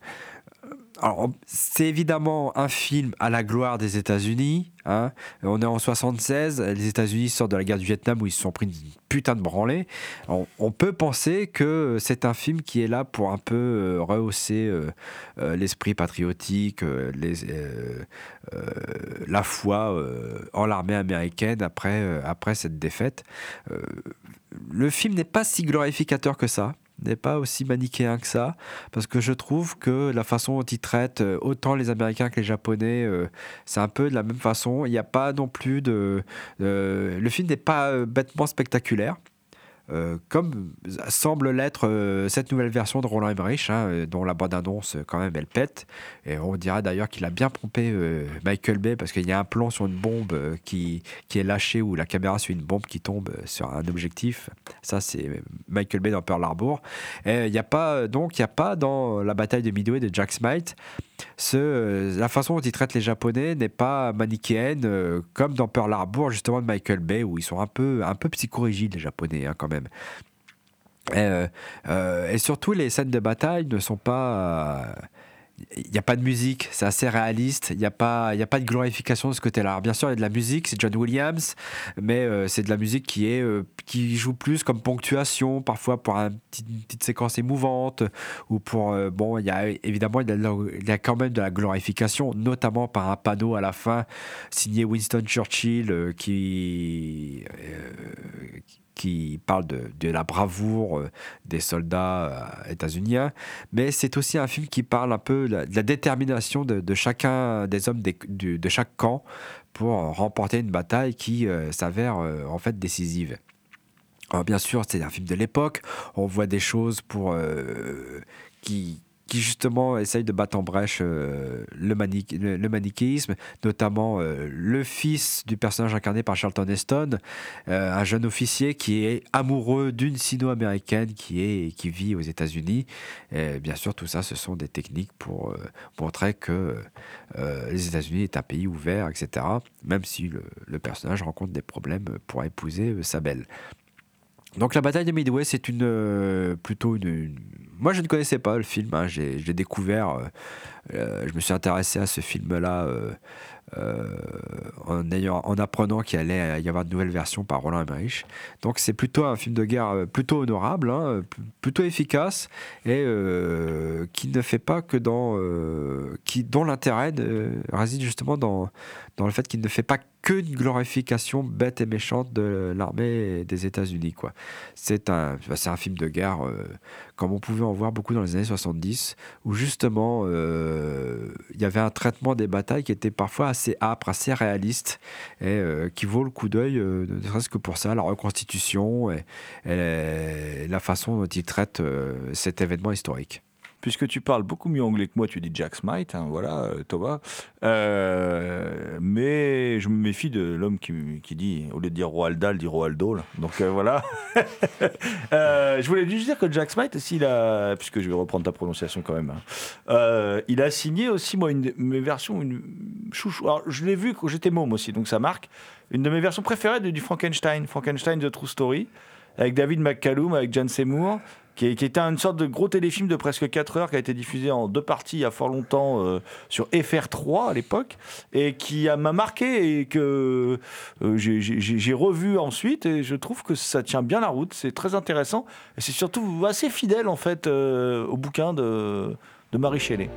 C'est évidemment un film à la gloire des États-Unis. hein. On est en 76, les États-Unis sortent de la guerre du Vietnam où ils se sont pris une putain de branlée. On, peut penser que c'est un film qui est là pour un peu euh, rehausser euh, euh, l'esprit patriotique, la foi en l'armée américaine après, après cette défaite. Le film n'est pas si glorificateur que ça n'est pas aussi manichéen que ça, parce que je trouve que la façon dont ils traitent euh, autant les Américains que les Japonais, euh, c'est un peu de la même façon. Il n'y a pas non plus de... euh, le film n'est pas bêtement spectaculaire. Euh, comme semble l'être euh, cette nouvelle version de Roland Emmerich, hein, euh, dont la bande-annonce, quand même, elle pète. Et on dirait d'ailleurs qu'il a bien pompé Michael Bay, parce qu'il y a un plan sur une bombe qui, qui est lâchée, où la caméra suit une bombe qui tombe sur un objectif. Ça, c'est Michael Bay dans Pearl Harbor. Et il n'y a pas, donc, il n'y a pas dans la bataille de Midway de Jack Smite, euh, la façon dont ils traitent les Japonais n'est pas manichéenne, euh, comme dans Pearl Harbor, justement, de Michael Bay, où ils sont un peu, un peu psychorigides, les Japonais, hein, quand même. Euh, et surtout, les scènes de bataille ne sont pas. Il n'y a pas de musique, c'est assez réaliste. Il n'y a, pas- a pas de glorification de ce côté-là. Bien sûr, il y a de la musique, c'est John Williams, mais euh, c'est de la musique qui, est, euh, qui joue plus comme ponctuation, parfois pour une petite séquence émouvante, ou pour. euh, bon, y a évidemment, il y a quand même de la glorification, notamment par un panneau à la fin signé Winston Churchill euh, qui. Qui parle de, la bravoure euh, des soldats euh, états-uniens, mais c'est aussi un film qui parle un peu de la, détermination de, chacun des hommes de chaque camp pour remporter une bataille qui euh, s'avère en fait décisive. Alors bien sûr, c'est un film de l'époque, on voit des choses pour, qui, qui justement essayent de battre en brèche euh, le, le, manichéisme, notamment euh, le fils du personnage incarné par Charlton Heston, euh, un jeune officier qui est amoureux d'une sino-américaine qui, qui vit aux États-Unis. Bien sûr, tout ça, ce sont des techniques pour montrer que les États-Unis est un pays ouvert, etc. Même si le, personnage rencontre des problèmes pour épouser sa belle. Donc la bataille de Midway, c'est une plutôt une- Moi, je ne connaissais pas le film. hein, j'ai, découvert. euh, euh, je me suis intéressé à ce film-là euh, en, apprenant qu'il allait y avoir de nouvelles versions par Roland Emmerich. Donc c'est plutôt un film de guerre plutôt honorable, hein, plutôt efficace et qui ne fait pas que dans qui dont l'intérêt réside justement dans dans le fait qu'il ne fait pas que une glorification bête et méchante de l'armée des États-Unis. C'est un bah, un film de guerre euh, comme on pouvait en voir beaucoup dans les années 70 où justement euh, il y avait un traitement des batailles qui était parfois assez âpre, assez réaliste et euh, qui vaut le coup d'œil, ne serait-ce que pour ça, la reconstitution et, et la façon dont il traite euh, cet événement historique. Puisque tu parles beaucoup mieux anglais que moi, tu dis Jack Smite, hein, voilà, euh, Thomas. Euh, mais je me méfie de l'homme qui, dit, au lieu de dire Roald Dahl, dit Roald Dahl. Donc euh, voilà. Je voulais juste dire que Jack Smite, aussi, il a, puisque je vais reprendre ta prononciation quand même, hein, il a signé aussi, moi, une de mes versions, une chouchou. Alors, je l'ai vu quand j'étais môme aussi, donc ça marque. Une de mes versions préférées du Frankenstein, Frankenstein The True Story. avec David McCallum, avec John Seymour, qui, était une sorte de gros téléfilm de presque 4 heures qui a été diffusé en deux parties il y a fort longtemps euh, sur FR3 à l'époque et qui m'a marqué et que euh, j'ai revu ensuite et je trouve que ça tient bien la route, c'est très intéressant et c'est surtout assez fidèle en fait euh, au bouquin de, de Marie Shelley.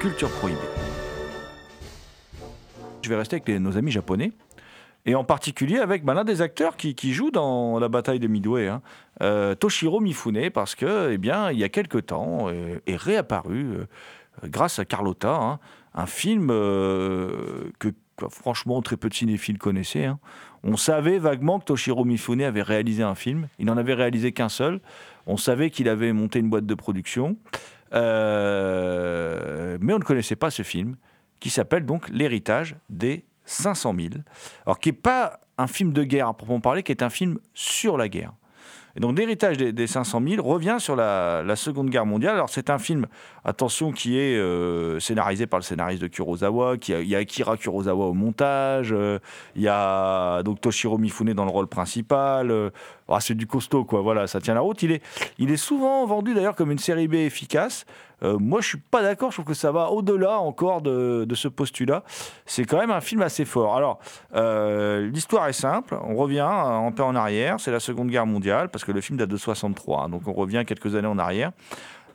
Culture Prohibée. Je vais rester avec nos amis japonais. Et en particulier avec ben, l'un des acteurs qui, qui joue dans la bataille de Midway, hein, euh, Toshiro Mifune, parce que, eh bien, il y a quelque temps, euh, est réapparu, euh, grâce à Carlotta, hein, un film euh, que, que, franchement très peu de cinéphiles connaissaient. hein. On savait vaguement que Toshiro Mifune avait réalisé un film. Il n'en avait réalisé qu'un seul. On savait qu'il avait monté une boîte de production. Euh, mais on ne connaissait pas ce film, qui s'appelle donc L'héritage des 500 000. Alors, qui n'est pas un film de guerre à proprement parler, qui est un film sur la guerre. Et donc, L'héritage des, des 500 000 revient sur la, Seconde Guerre mondiale. Alors, c'est un film, attention, qui est euh, scénarisé par le scénariste de Kurosawa. Il y a Akira Kurosawa au montage. euh, il y a donc Toshiro Mifune dans le rôle principal. Ah, c'est du costaud, quoi. Voilà, ça tient la route. Il est, il est souvent vendu d'ailleurs comme une série B efficace. Euh, moi, je suis pas d'accord. Je trouve que ça va au-delà encore de, de ce postulat. C'est quand même un film assez fort. Alors, euh, l'histoire est simple. On revient un peu en arrière. C'est la Seconde Guerre mondiale parce que le film date de 63. hein, donc, on revient quelques années en arrière.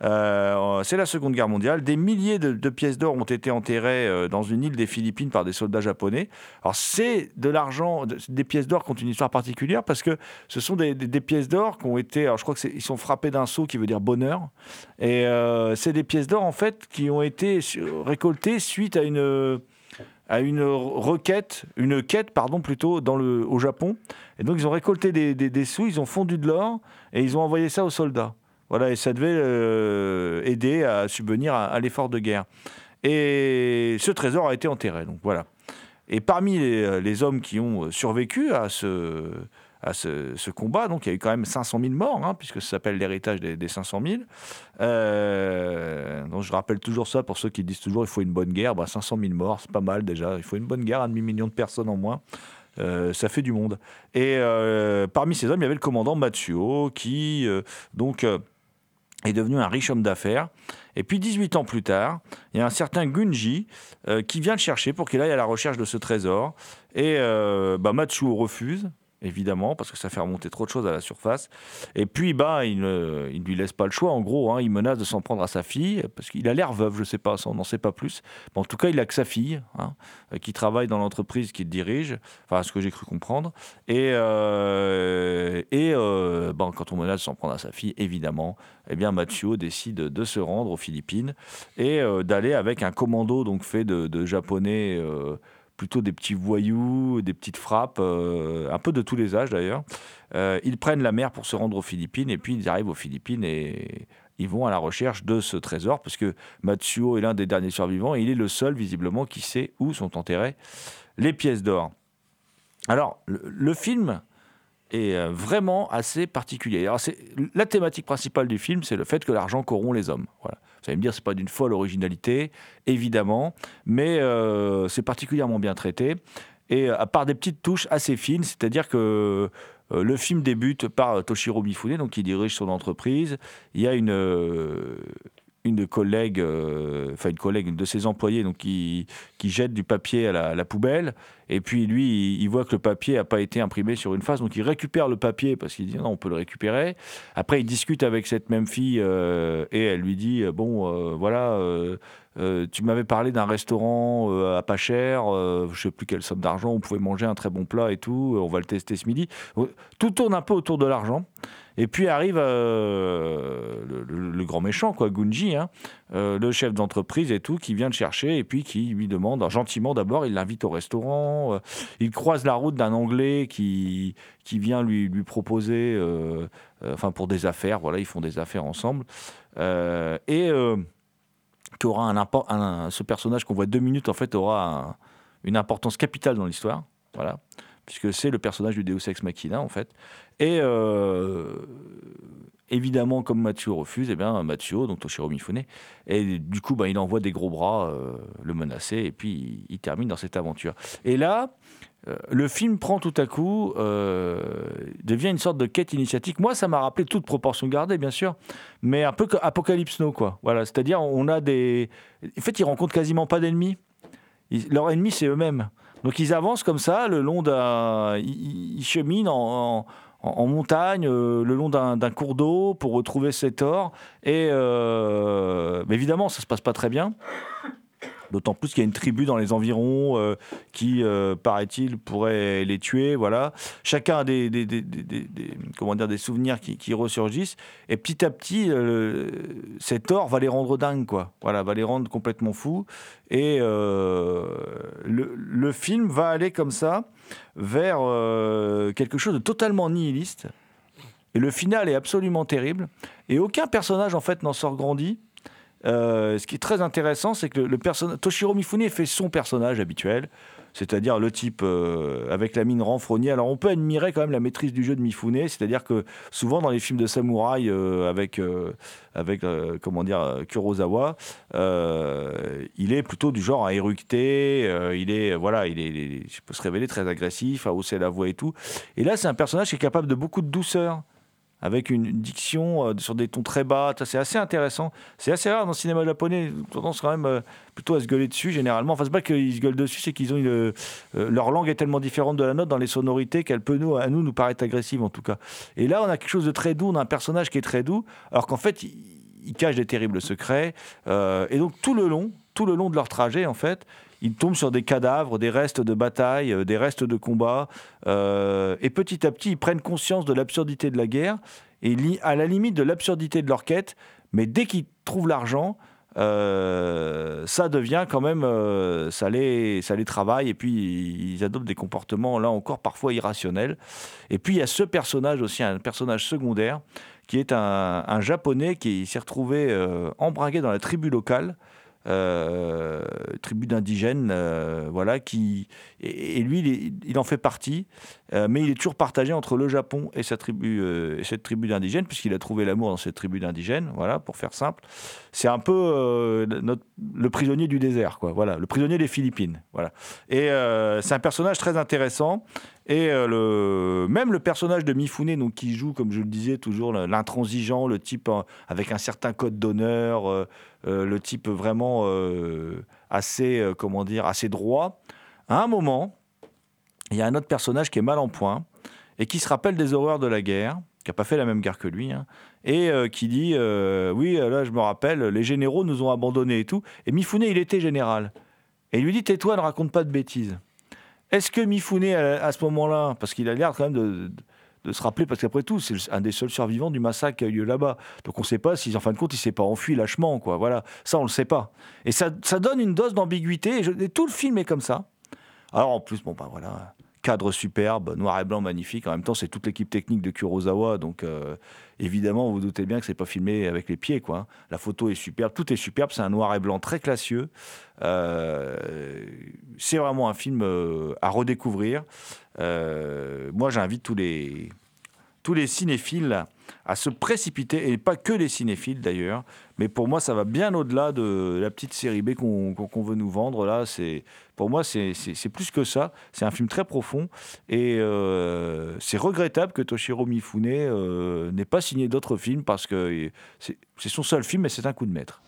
Euh, c'est la Seconde Guerre mondiale. Des milliers de, pièces d'or ont été enterrées euh, dans une île des Philippines par des soldats japonais. Alors c'est de l'argent, de- des pièces d'or qui ont une histoire particulière parce que ce sont des, pièces d'or qui ont été, alors je crois qu'ils sont frappés d'un sceau qui veut dire bonheur. Et euh, c'est des pièces d'or en fait qui ont été récoltées suite à une à une requête, une quête pardon plutôt dans le au Japon. Et donc ils ont récolté des, des- des sous, ils ont fondu de l'or et ils ont envoyé ça aux soldats. Voilà, et ça devait euh, aider à subvenir à, l'effort de guerre. Et ce trésor a été enterré. Donc voilà. Et parmi les, les hommes qui ont survécu à ce, à ce, combat, donc il y a eu quand même 500 000 morts, hein, puisque ça s'appelle l'héritage des, des 500 000. Euh, donc je rappelle toujours ça pour ceux qui disent toujours il faut une bonne guerre. Bah, 500 000 morts, c'est pas mal déjà. Il faut une bonne guerre, un demi-million de personnes en moins. Euh, ça fait du monde. Et euh, parmi ces hommes, il y avait le commandant Matsuo qui, euh, donc, euh, est devenu un riche homme d'affaires. Et puis 18 ans plus tard, il y a un certain Gunji euh, qui vient le chercher pour qu'il aille à la recherche de ce trésor. Et euh, bah, Matsuo refuse, évidemment, parce que ça fait remonter trop de choses à la surface. Et puis, bah, il ne lui laisse pas le choix, en gros. hein. il menace de s'en prendre à sa fille, parce qu'il a l'air veuf, je sais pas, on n'en sait pas plus. Mais en tout cas, il a que sa fille, hein, qui travaille dans l'entreprise qu'il dirige, enfin, ce que j'ai cru comprendre. Et, euh, et euh, bon, quand on menace de s'en prendre à sa fille, évidemment, eh bien, Matsuo décide de se rendre aux Philippines et euh, d'aller avec un commando donc fait de, japonais, plutôt des petits voyous, des petites frappes, euh, un peu de tous les âges d'ailleurs. Euh, ils prennent la mer pour se rendre aux Philippines et puis ils arrivent aux Philippines et ils vont à la recherche de ce trésor parce que Matsuo est l'un des derniers survivants et il est le seul visiblement qui sait où sont enterrées les pièces d'or. Alors, le, le film est euh, vraiment assez particulier. Alors, la thématique principale du film, c'est le fait que l'argent corrompt les hommes. Voilà. Vous allez me dire, c'est pas d'une folle originalité, évidemment, mais euh, c'est particulièrement bien traité. Et euh, à part des petites touches assez fines, c'est-à-dire que le film débute par Toshiro Mifune, donc qui dirige son entreprise. Il y a une, une collègue, euh, enfin une collègue, une de ses employés, donc qui, qui jette du papier à la, poubelle. Et puis lui, il, voit que le papier n'a pas été imprimé sur une face, donc il récupère le papier parce qu'il dit non, on peut le récupérer. Après, il discute avec cette même fille euh, et elle lui dit euh, bon, voilà. tu m'avais parlé d'un restaurant à pas cher, je sais plus quelle somme d'argent, on pouvait manger un très bon plat et tout, on va le tester ce midi. Tout tourne un peu autour de l'argent. Et puis arrive euh, le, grand méchant, quoi, Gunji, hein, euh, le chef d'entreprise et tout, qui vient le chercher et puis qui lui demande, gentiment d'abord, il l'invite au restaurant. euh, il croise la route d'un Anglais qui, qui vient lui, proposer, euh, enfin pour des affaires, voilà, ils font des affaires ensemble. Et qui aura un, un- ce personnage qu'on voit deux minutes, en fait, aura un- une importance capitale dans l'histoire. Voilà. Puisque c'est le personnage du Deus Ex Machina, en fait. Et euh, évidemment, comme Matsuo refuse, eh bien, Matsuo, donc Toshiro Mifune, et du coup, bah, il envoie des gros bras euh, le menacer, et puis il, termine dans cette aventure. Et là, euh, le film prend tout à coup, devient une sorte de quête initiatique. Moi, ça m'a rappelé toute proportion gardée, bien sûr, mais un peu Apocalypse Now, quoi. Voilà, c'est-à-dire, on a des. En fait, ils rencontrent quasiment pas d'ennemis. Leur ennemi, c'est eux-mêmes. Donc, ils avancent comme ça, le long d'un. Ils, cheminent en. montagne, euh, le long d'un cours d'eau pour retrouver cet or. Et euh, mais évidemment, ça se passe pas très bien. D'autant plus qu'il y a une tribu dans les environs euh, qui, euh, paraît-il, pourrait les tuer. Voilà. Chacun a des, des, comment dire, des souvenirs qui, qui ressurgissent. Et petit à petit, euh, cet or va les rendre dingues, quoi. Voilà, va les rendre complètement fous. Et euh, le, le film va aller comme ça vers quelque chose de totalement nihiliste. Et le final est absolument terrible. Et aucun personnage, en fait, n'en sort grandi. Euh, ce qui est très intéressant, c'est que le, personnage Toshiro Mifune fait son personnage habituel, c'est-à-dire le type euh, avec la mine renfrognée. Alors on peut admirer quand même la maîtrise du jeu de Mifune, c'est-à-dire que souvent dans les films de samouraï euh, avec, avec comment dire, Kurosawa, il est plutôt du genre à éructer, il est voilà, il il peut se révéler très agressif, à hausser la voix et tout. Et là, c'est un personnage qui est capable de beaucoup de douceur avec une, diction euh, sur des tons très bas. C'est assez intéressant. C'est assez rare dans le cinéma japonais. Ils tendance quand même euh, plutôt à se gueuler dessus, généralement. Enfin, c'est pas qu'ils se gueulent dessus, c'est qu'ils ont une. euh, leur langue est tellement différente de la nôtre dans les sonorités qu'elle peut, à nous, nous paraître agressive, en tout cas. Et là, on a quelque chose de très doux. On a un personnage qui est très doux, alors qu'en fait, il, cache des terribles secrets. Et donc, tout le long, tout le long de leur trajet, en fait, ils tombent sur des cadavres, des restes de bataille, euh, des restes de combats. euh, et petit à petit, ils prennent conscience de l'absurdité de la guerre et à la limite de l'absurdité de leur quête. Mais dès qu'ils trouvent l'argent, euh, ça devient quand même, ça, les, ça les travaille et puis ils adoptent des comportements là encore parfois irrationnels. Et puis il y a ce personnage aussi, un personnage secondaire, qui est un, un japonais qui s'est retrouvé euh, embringué dans la tribu locale. Euh, tribu d'indigènes, euh, voilà, qui et, lui, il, en fait partie, euh, mais il est toujours partagé entre le Japon et tribu, et cette tribu d'indigènes, puisqu'il a trouvé l'amour dans cette tribu d'indigènes, voilà, pour faire simple. C'est un peu le prisonnier du désert, quoi, voilà, le prisonnier des Philippines, voilà. Et c'est un personnage très intéressant. Et le, même le personnage de Mifune, donc, qui joue, comme je le disais, toujours l'intransigeant, le type avec un certain code d'honneur, le type vraiment euh, assez, euh, comment dire, assez droit. À un moment, il y a un autre personnage qui est mal en point et qui se rappelle des horreurs de la guerre, qui n'a pas fait la même guerre que lui, hein, et euh, qui dit euh, Oui, euh, là, je me rappelle, les généraux nous ont abandonnés et tout. Et Mifune, il était général. Et il lui dit Tais-toi, ne raconte pas de bêtises. Est-ce que Mifune, à, ce moment-là, parce qu'il a l'air quand même de- de se rappeler, parce qu'après tout, c'est un des seuls survivants du massacre qui a eu lieu là-bas. Donc on ne sait pas si, en fin de compte, il s'est pas enfui lâchement, quoi. Voilà, ça, on ne le sait pas. Et ça, donne une dose d'ambiguïté, et, tout le film est comme ça. Alors en plus, bon, bah voilà, cadre superbe, noir et blanc magnifique. En même temps, c'est toute l'équipe technique de Kurosawa, donc euh, évidemment, vous vous doutez bien que c'est pas filmé avec les pieds, quoi. hein. La photo est superbe, tout est superbe, c'est un noir et blanc très classieux. Euh, c'est vraiment un film euh, à redécouvrir. Moi, j'invite tous les tous les cinéphiles à se précipiter, et pas que les cinéphiles d'ailleurs, mais pour moi ça va bien au-delà de la petite série B qu'on veut nous vendre. Là, pour moi c'est plus que ça. C'est un film très profond et euh, c'est regrettable que Toshiro Mifune euh, n'ait pas signé d'autres films parce que c'est son seul film, mais c'est un coup de maître.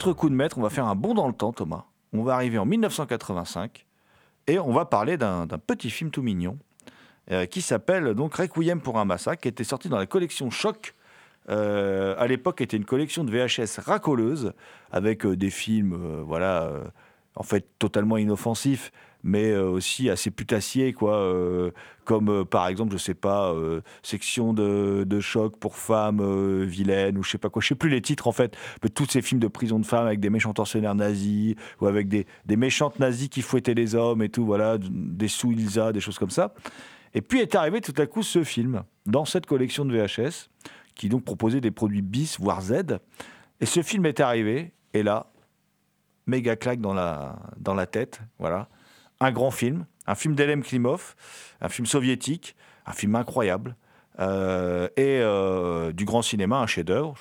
Coup de maître, on va faire un bond dans le temps, Thomas. On va arriver en 1985 et on va parler d'un petit film tout mignon euh, qui s'appelle donc Requiem pour un massacre, qui était sorti dans la collection Choc. Euh, à l'époque, était une collection de VHS racoleuse avec euh, des films, voilà, en fait totalement inoffensifs, mais euh, aussi assez putassier, quoi. Euh, comme euh, par exemple, je sais pas, section de, de, choc pour femmes vilaines ou je sais pas quoi. Je sais plus les titres en fait. Mais tous ces films de prison de femmes avec des méchants tortionnaires nazis ou avec des, des méchantes nazis qui fouettaient les hommes et tout, voilà, des sous Ilsa, des choses comme ça. Et puis est arrivé tout à coup ce film dans cette collection de VHS qui donc proposait des produits bis voire Z. Et ce film est arrivé et là, méga claque dans la, dans la tête, voilà un grand film, un film d'Elem Klimov, un film soviétique, un film incroyable. Euh, et euh, du grand cinéma, un chef-d'œuvre.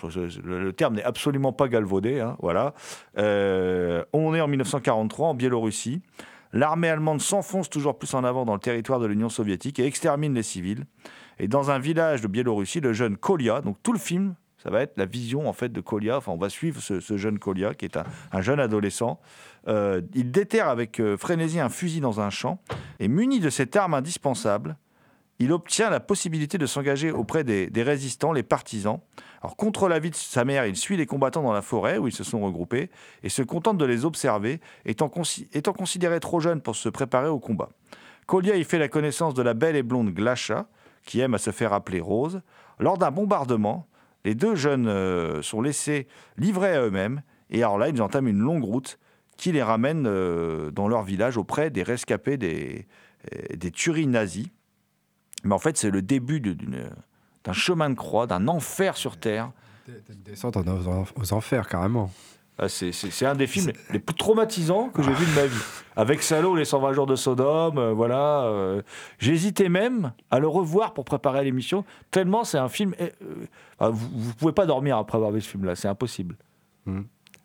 Le, terme n'est absolument pas galvaudé. Hein, voilà. Euh, on est en 1943 en Biélorussie. L'armée allemande s'enfonce toujours plus en avant dans le territoire de l'Union soviétique et extermine les civils. Et dans un village de Biélorussie, le jeune Kolia, donc tout le film, ça va être la vision en fait de Kolia. Enfin, on va suivre ce, jeune Kolia qui est un jeune adolescent euh, il déterre avec euh, frénésie un fusil dans un champ et muni de cette arme indispensable, il obtient la possibilité de s'engager auprès des, résistants, les partisans. Alors, contre l'avis de sa mère, il suit les combattants dans la forêt où ils se sont regroupés et se contente de les observer, étant, étant considéré trop jeune pour se préparer au combat. Kolia y fait la connaissance de la belle et blonde Glasha, qui aime à se faire appeler Rose. Lors d'un bombardement, les deux jeunes euh, sont laissés livrés à eux-mêmes, et alors là, ils entament une longue route qui les ramènent euh, dans leur village auprès des rescapés des, euh, des tueries nazies. Mais en fait, c'est le début d'un chemin de croix, d'un enfer sur Terre. Une descente aux enfers, carrément. Ah, c'est un des films les plus traumatisants que j'ai vu de ma vie. Avec Salo, les 120 jours de Sodome, euh, voilà. J'hésitais même à le revoir pour préparer l'émission, tellement c'est un film. vous ne pouvez pas dormir après avoir vu ce film-là, c'est impossible. Mmh.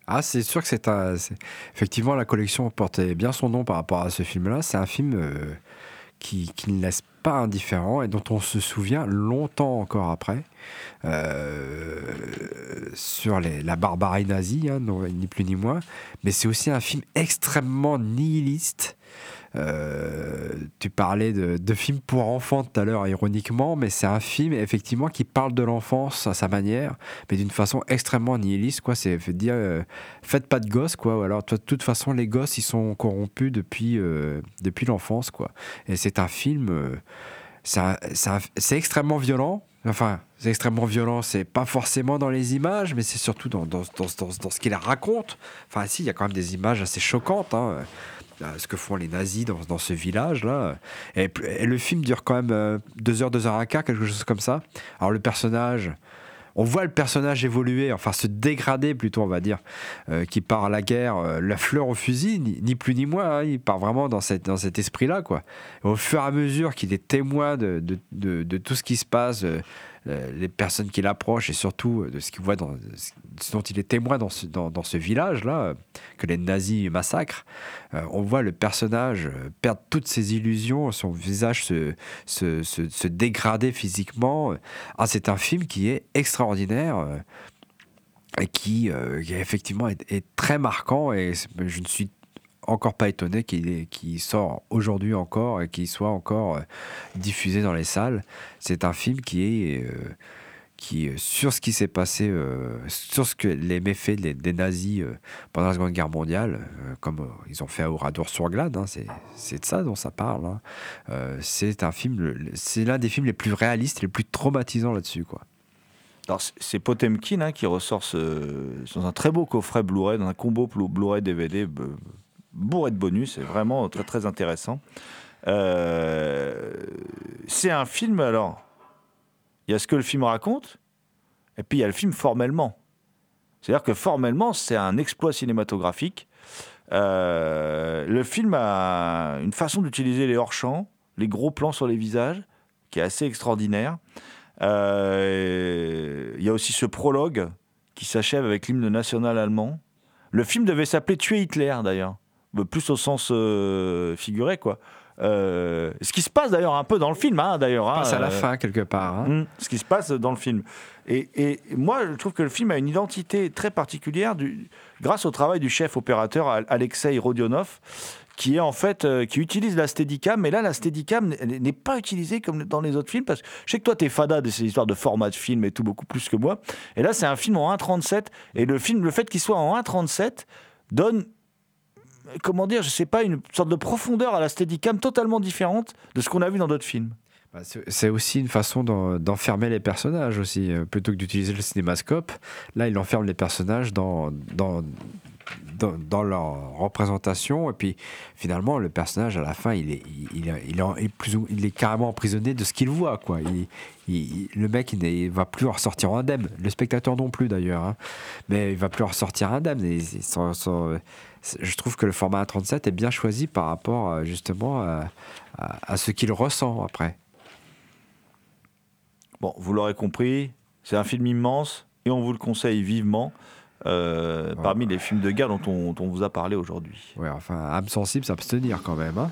Ah, c'est sûr que c'est un. Effectivement, la collection portait bien son nom par rapport à ce film-là. C'est un film euh, qui, ne laisse pas indifférent et dont on se souvient longtemps encore après. Euh, sur la barbarie nazie, hein, ni plus ni moins. Mais c'est aussi un film extrêmement nihiliste tu parlais de, films pour enfants tout à l'heure, ironiquement, mais c'est un film effectivement qui parle de l'enfance à sa manière, mais d'une façon extrêmement nihiliste. Quoi, c'est dire, euh, faites pas de gosses, quoi. Ou alors, de toute façon, les gosses, ils sont corrompus depuis euh, depuis l'enfance, quoi. Et c'est un film, c'est extrêmement violent. Enfin, c'est extrêmement violent, c'est pas forcément dans les images, mais c'est surtout dans, dans, dans, dans ce qu'il raconte. Enfin, si, il y a quand même des images assez choquantes. Hein. Ce que font les nazis dans, dans ce village-là. Et, le film dure quand même 2 euh, heures, 2 heures un quart, quelque chose comme ça. Alors le personnage, on voit le personnage évoluer, enfin se dégrader plutôt, on va dire, euh, qui part à la guerre, euh, la fleur au fusil, ni, plus ni moins. hein, il part vraiment dans, cette, dans cet esprit-là, quoi. Au fur et à mesure qu'il est témoin de, de, de- tout ce qui se passe, les personnes qui l'approchent et surtout euh, de ce qu'il voit, dans, ce dont il est témoin dans ce, dans, ce village-là, euh, que les nazis massacrent, euh, on voit le personnage perdre toutes ses illusions, son visage se, se, dégrader physiquement. Ah, c'est un film qui est extraordinaire. et qui, euh, qui effectivement est, est très marquant et je ne suis encore pas étonné qu'il qu'il sort aujourd'hui encore et qu'il soit encore euh, diffusé dans les salles. C'est un film qui est euh, qui euh, sur ce qui s'est passé, sur ce que les méfaits des, nazis pendant la Seconde Guerre mondiale, comme ils ont fait à Oradour-sur-Glane, hein, c'est de ça dont ça parle. hein. C'est un film, c'est l'un des films les plus réalistes, les plus traumatisants là-dessus, quoi. C'est- Potemkin hein, qui ressort dans un très beau coffret Blu-ray, dans un combo Blu- Blu-ray DVD bourré de bonus. C'est vraiment très très intéressant. Euh, c'est un film, alors, il y a ce que le film raconte, et puis il y a le film formellement. C'est-à-dire que formellement, c'est un exploit cinématographique. Euh, le film a une façon d'utiliser les hors-champs, les gros plans sur les visages, qui est assez extraordinaire. Euh, Il y a aussi ce prologue qui s'achève avec l'hymne national allemand. Le film devait s'appeler Tuer Hitler, d'ailleurs. Mais Plus au sens euh, figuré, quoi. Euh, ce qui se passe d'ailleurs un peu dans le film, hein, d'ailleurs. hein, Passe à la euh, fin quelque part. hein. Mm, ce qui se passe dans le film. Et, et moi, je trouve que le film a une identité très particulière du, grâce au travail du chef opérateur Al- Alexei Rodionov, qui est en fait euh, qui utilise la Steadicam. Mais là, la Steadicam n'est n'est pas utilisée comme dans les autres films parce que je sais que toi, t'es fada de ces histoires de format de film et tout beaucoup plus que moi. Et là, c'est un film en 1.37 et le film, le fait qu'il soit en 1.37 donne comment dire, je sais pas, une sorte de profondeur à la Steadicam totalement différente de ce qu'on a vu dans d'autres films. Bah, c'est- aussi une façon d'en- d'enfermer les personnages aussi. euh, Plutôt que d'utiliser le cinémascope, là, il enferme les personnages dans, dans, dans, leur représentation. Et puis, finalement, le personnage, à la fin, il est, il, plus il est carrément emprisonné de ce qu'il voit. Quoi. Il, le mec, il ne va plus en ressortir indemne. Le spectateur non plus, d'ailleurs. hein. Mais il va plus en ressortir indemne. Je trouve que le format 37 est bien choisi par rapport, euh, justement, à, à- à ce qu'il ressent après. Bon, vous l'aurez compris, c'est un film immense et on vous le conseille vivement euh, parmi les films de guerre dont on, dont on vous a parlé aujourd'hui. Ouais, enfin, âme sensible, s'abstenir quand même. Hein.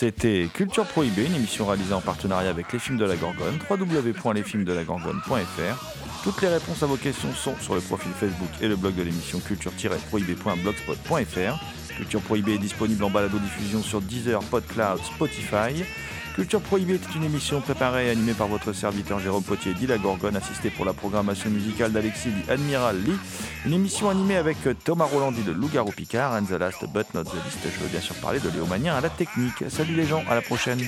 C'était Culture Prohibée, une émission réalisée en partenariat avec les films de la Gorgone, www.lesfilmsdelagorgone.fr. Toutes les réponses à vos questions sont sur le profil Facebook et le blog de l'émission culture-prohibée.blogspot.fr. Culture Prohibée est disponible en balado-diffusion sur Deezer, PodCloud, Spotify. Culture Prohibée est une émission préparée et animée par votre serviteur Jérôme Potier, dit la Gorgone, assisté pour la programmation musicale d'Alexis, dit Admiral Lee. Une émission animée avec euh, Thomas Rolandi de Loup-Garou Picard, and the last but not the least. Je veux bien sûr parler de Léo à la technique. Salut les gens, à la prochaine.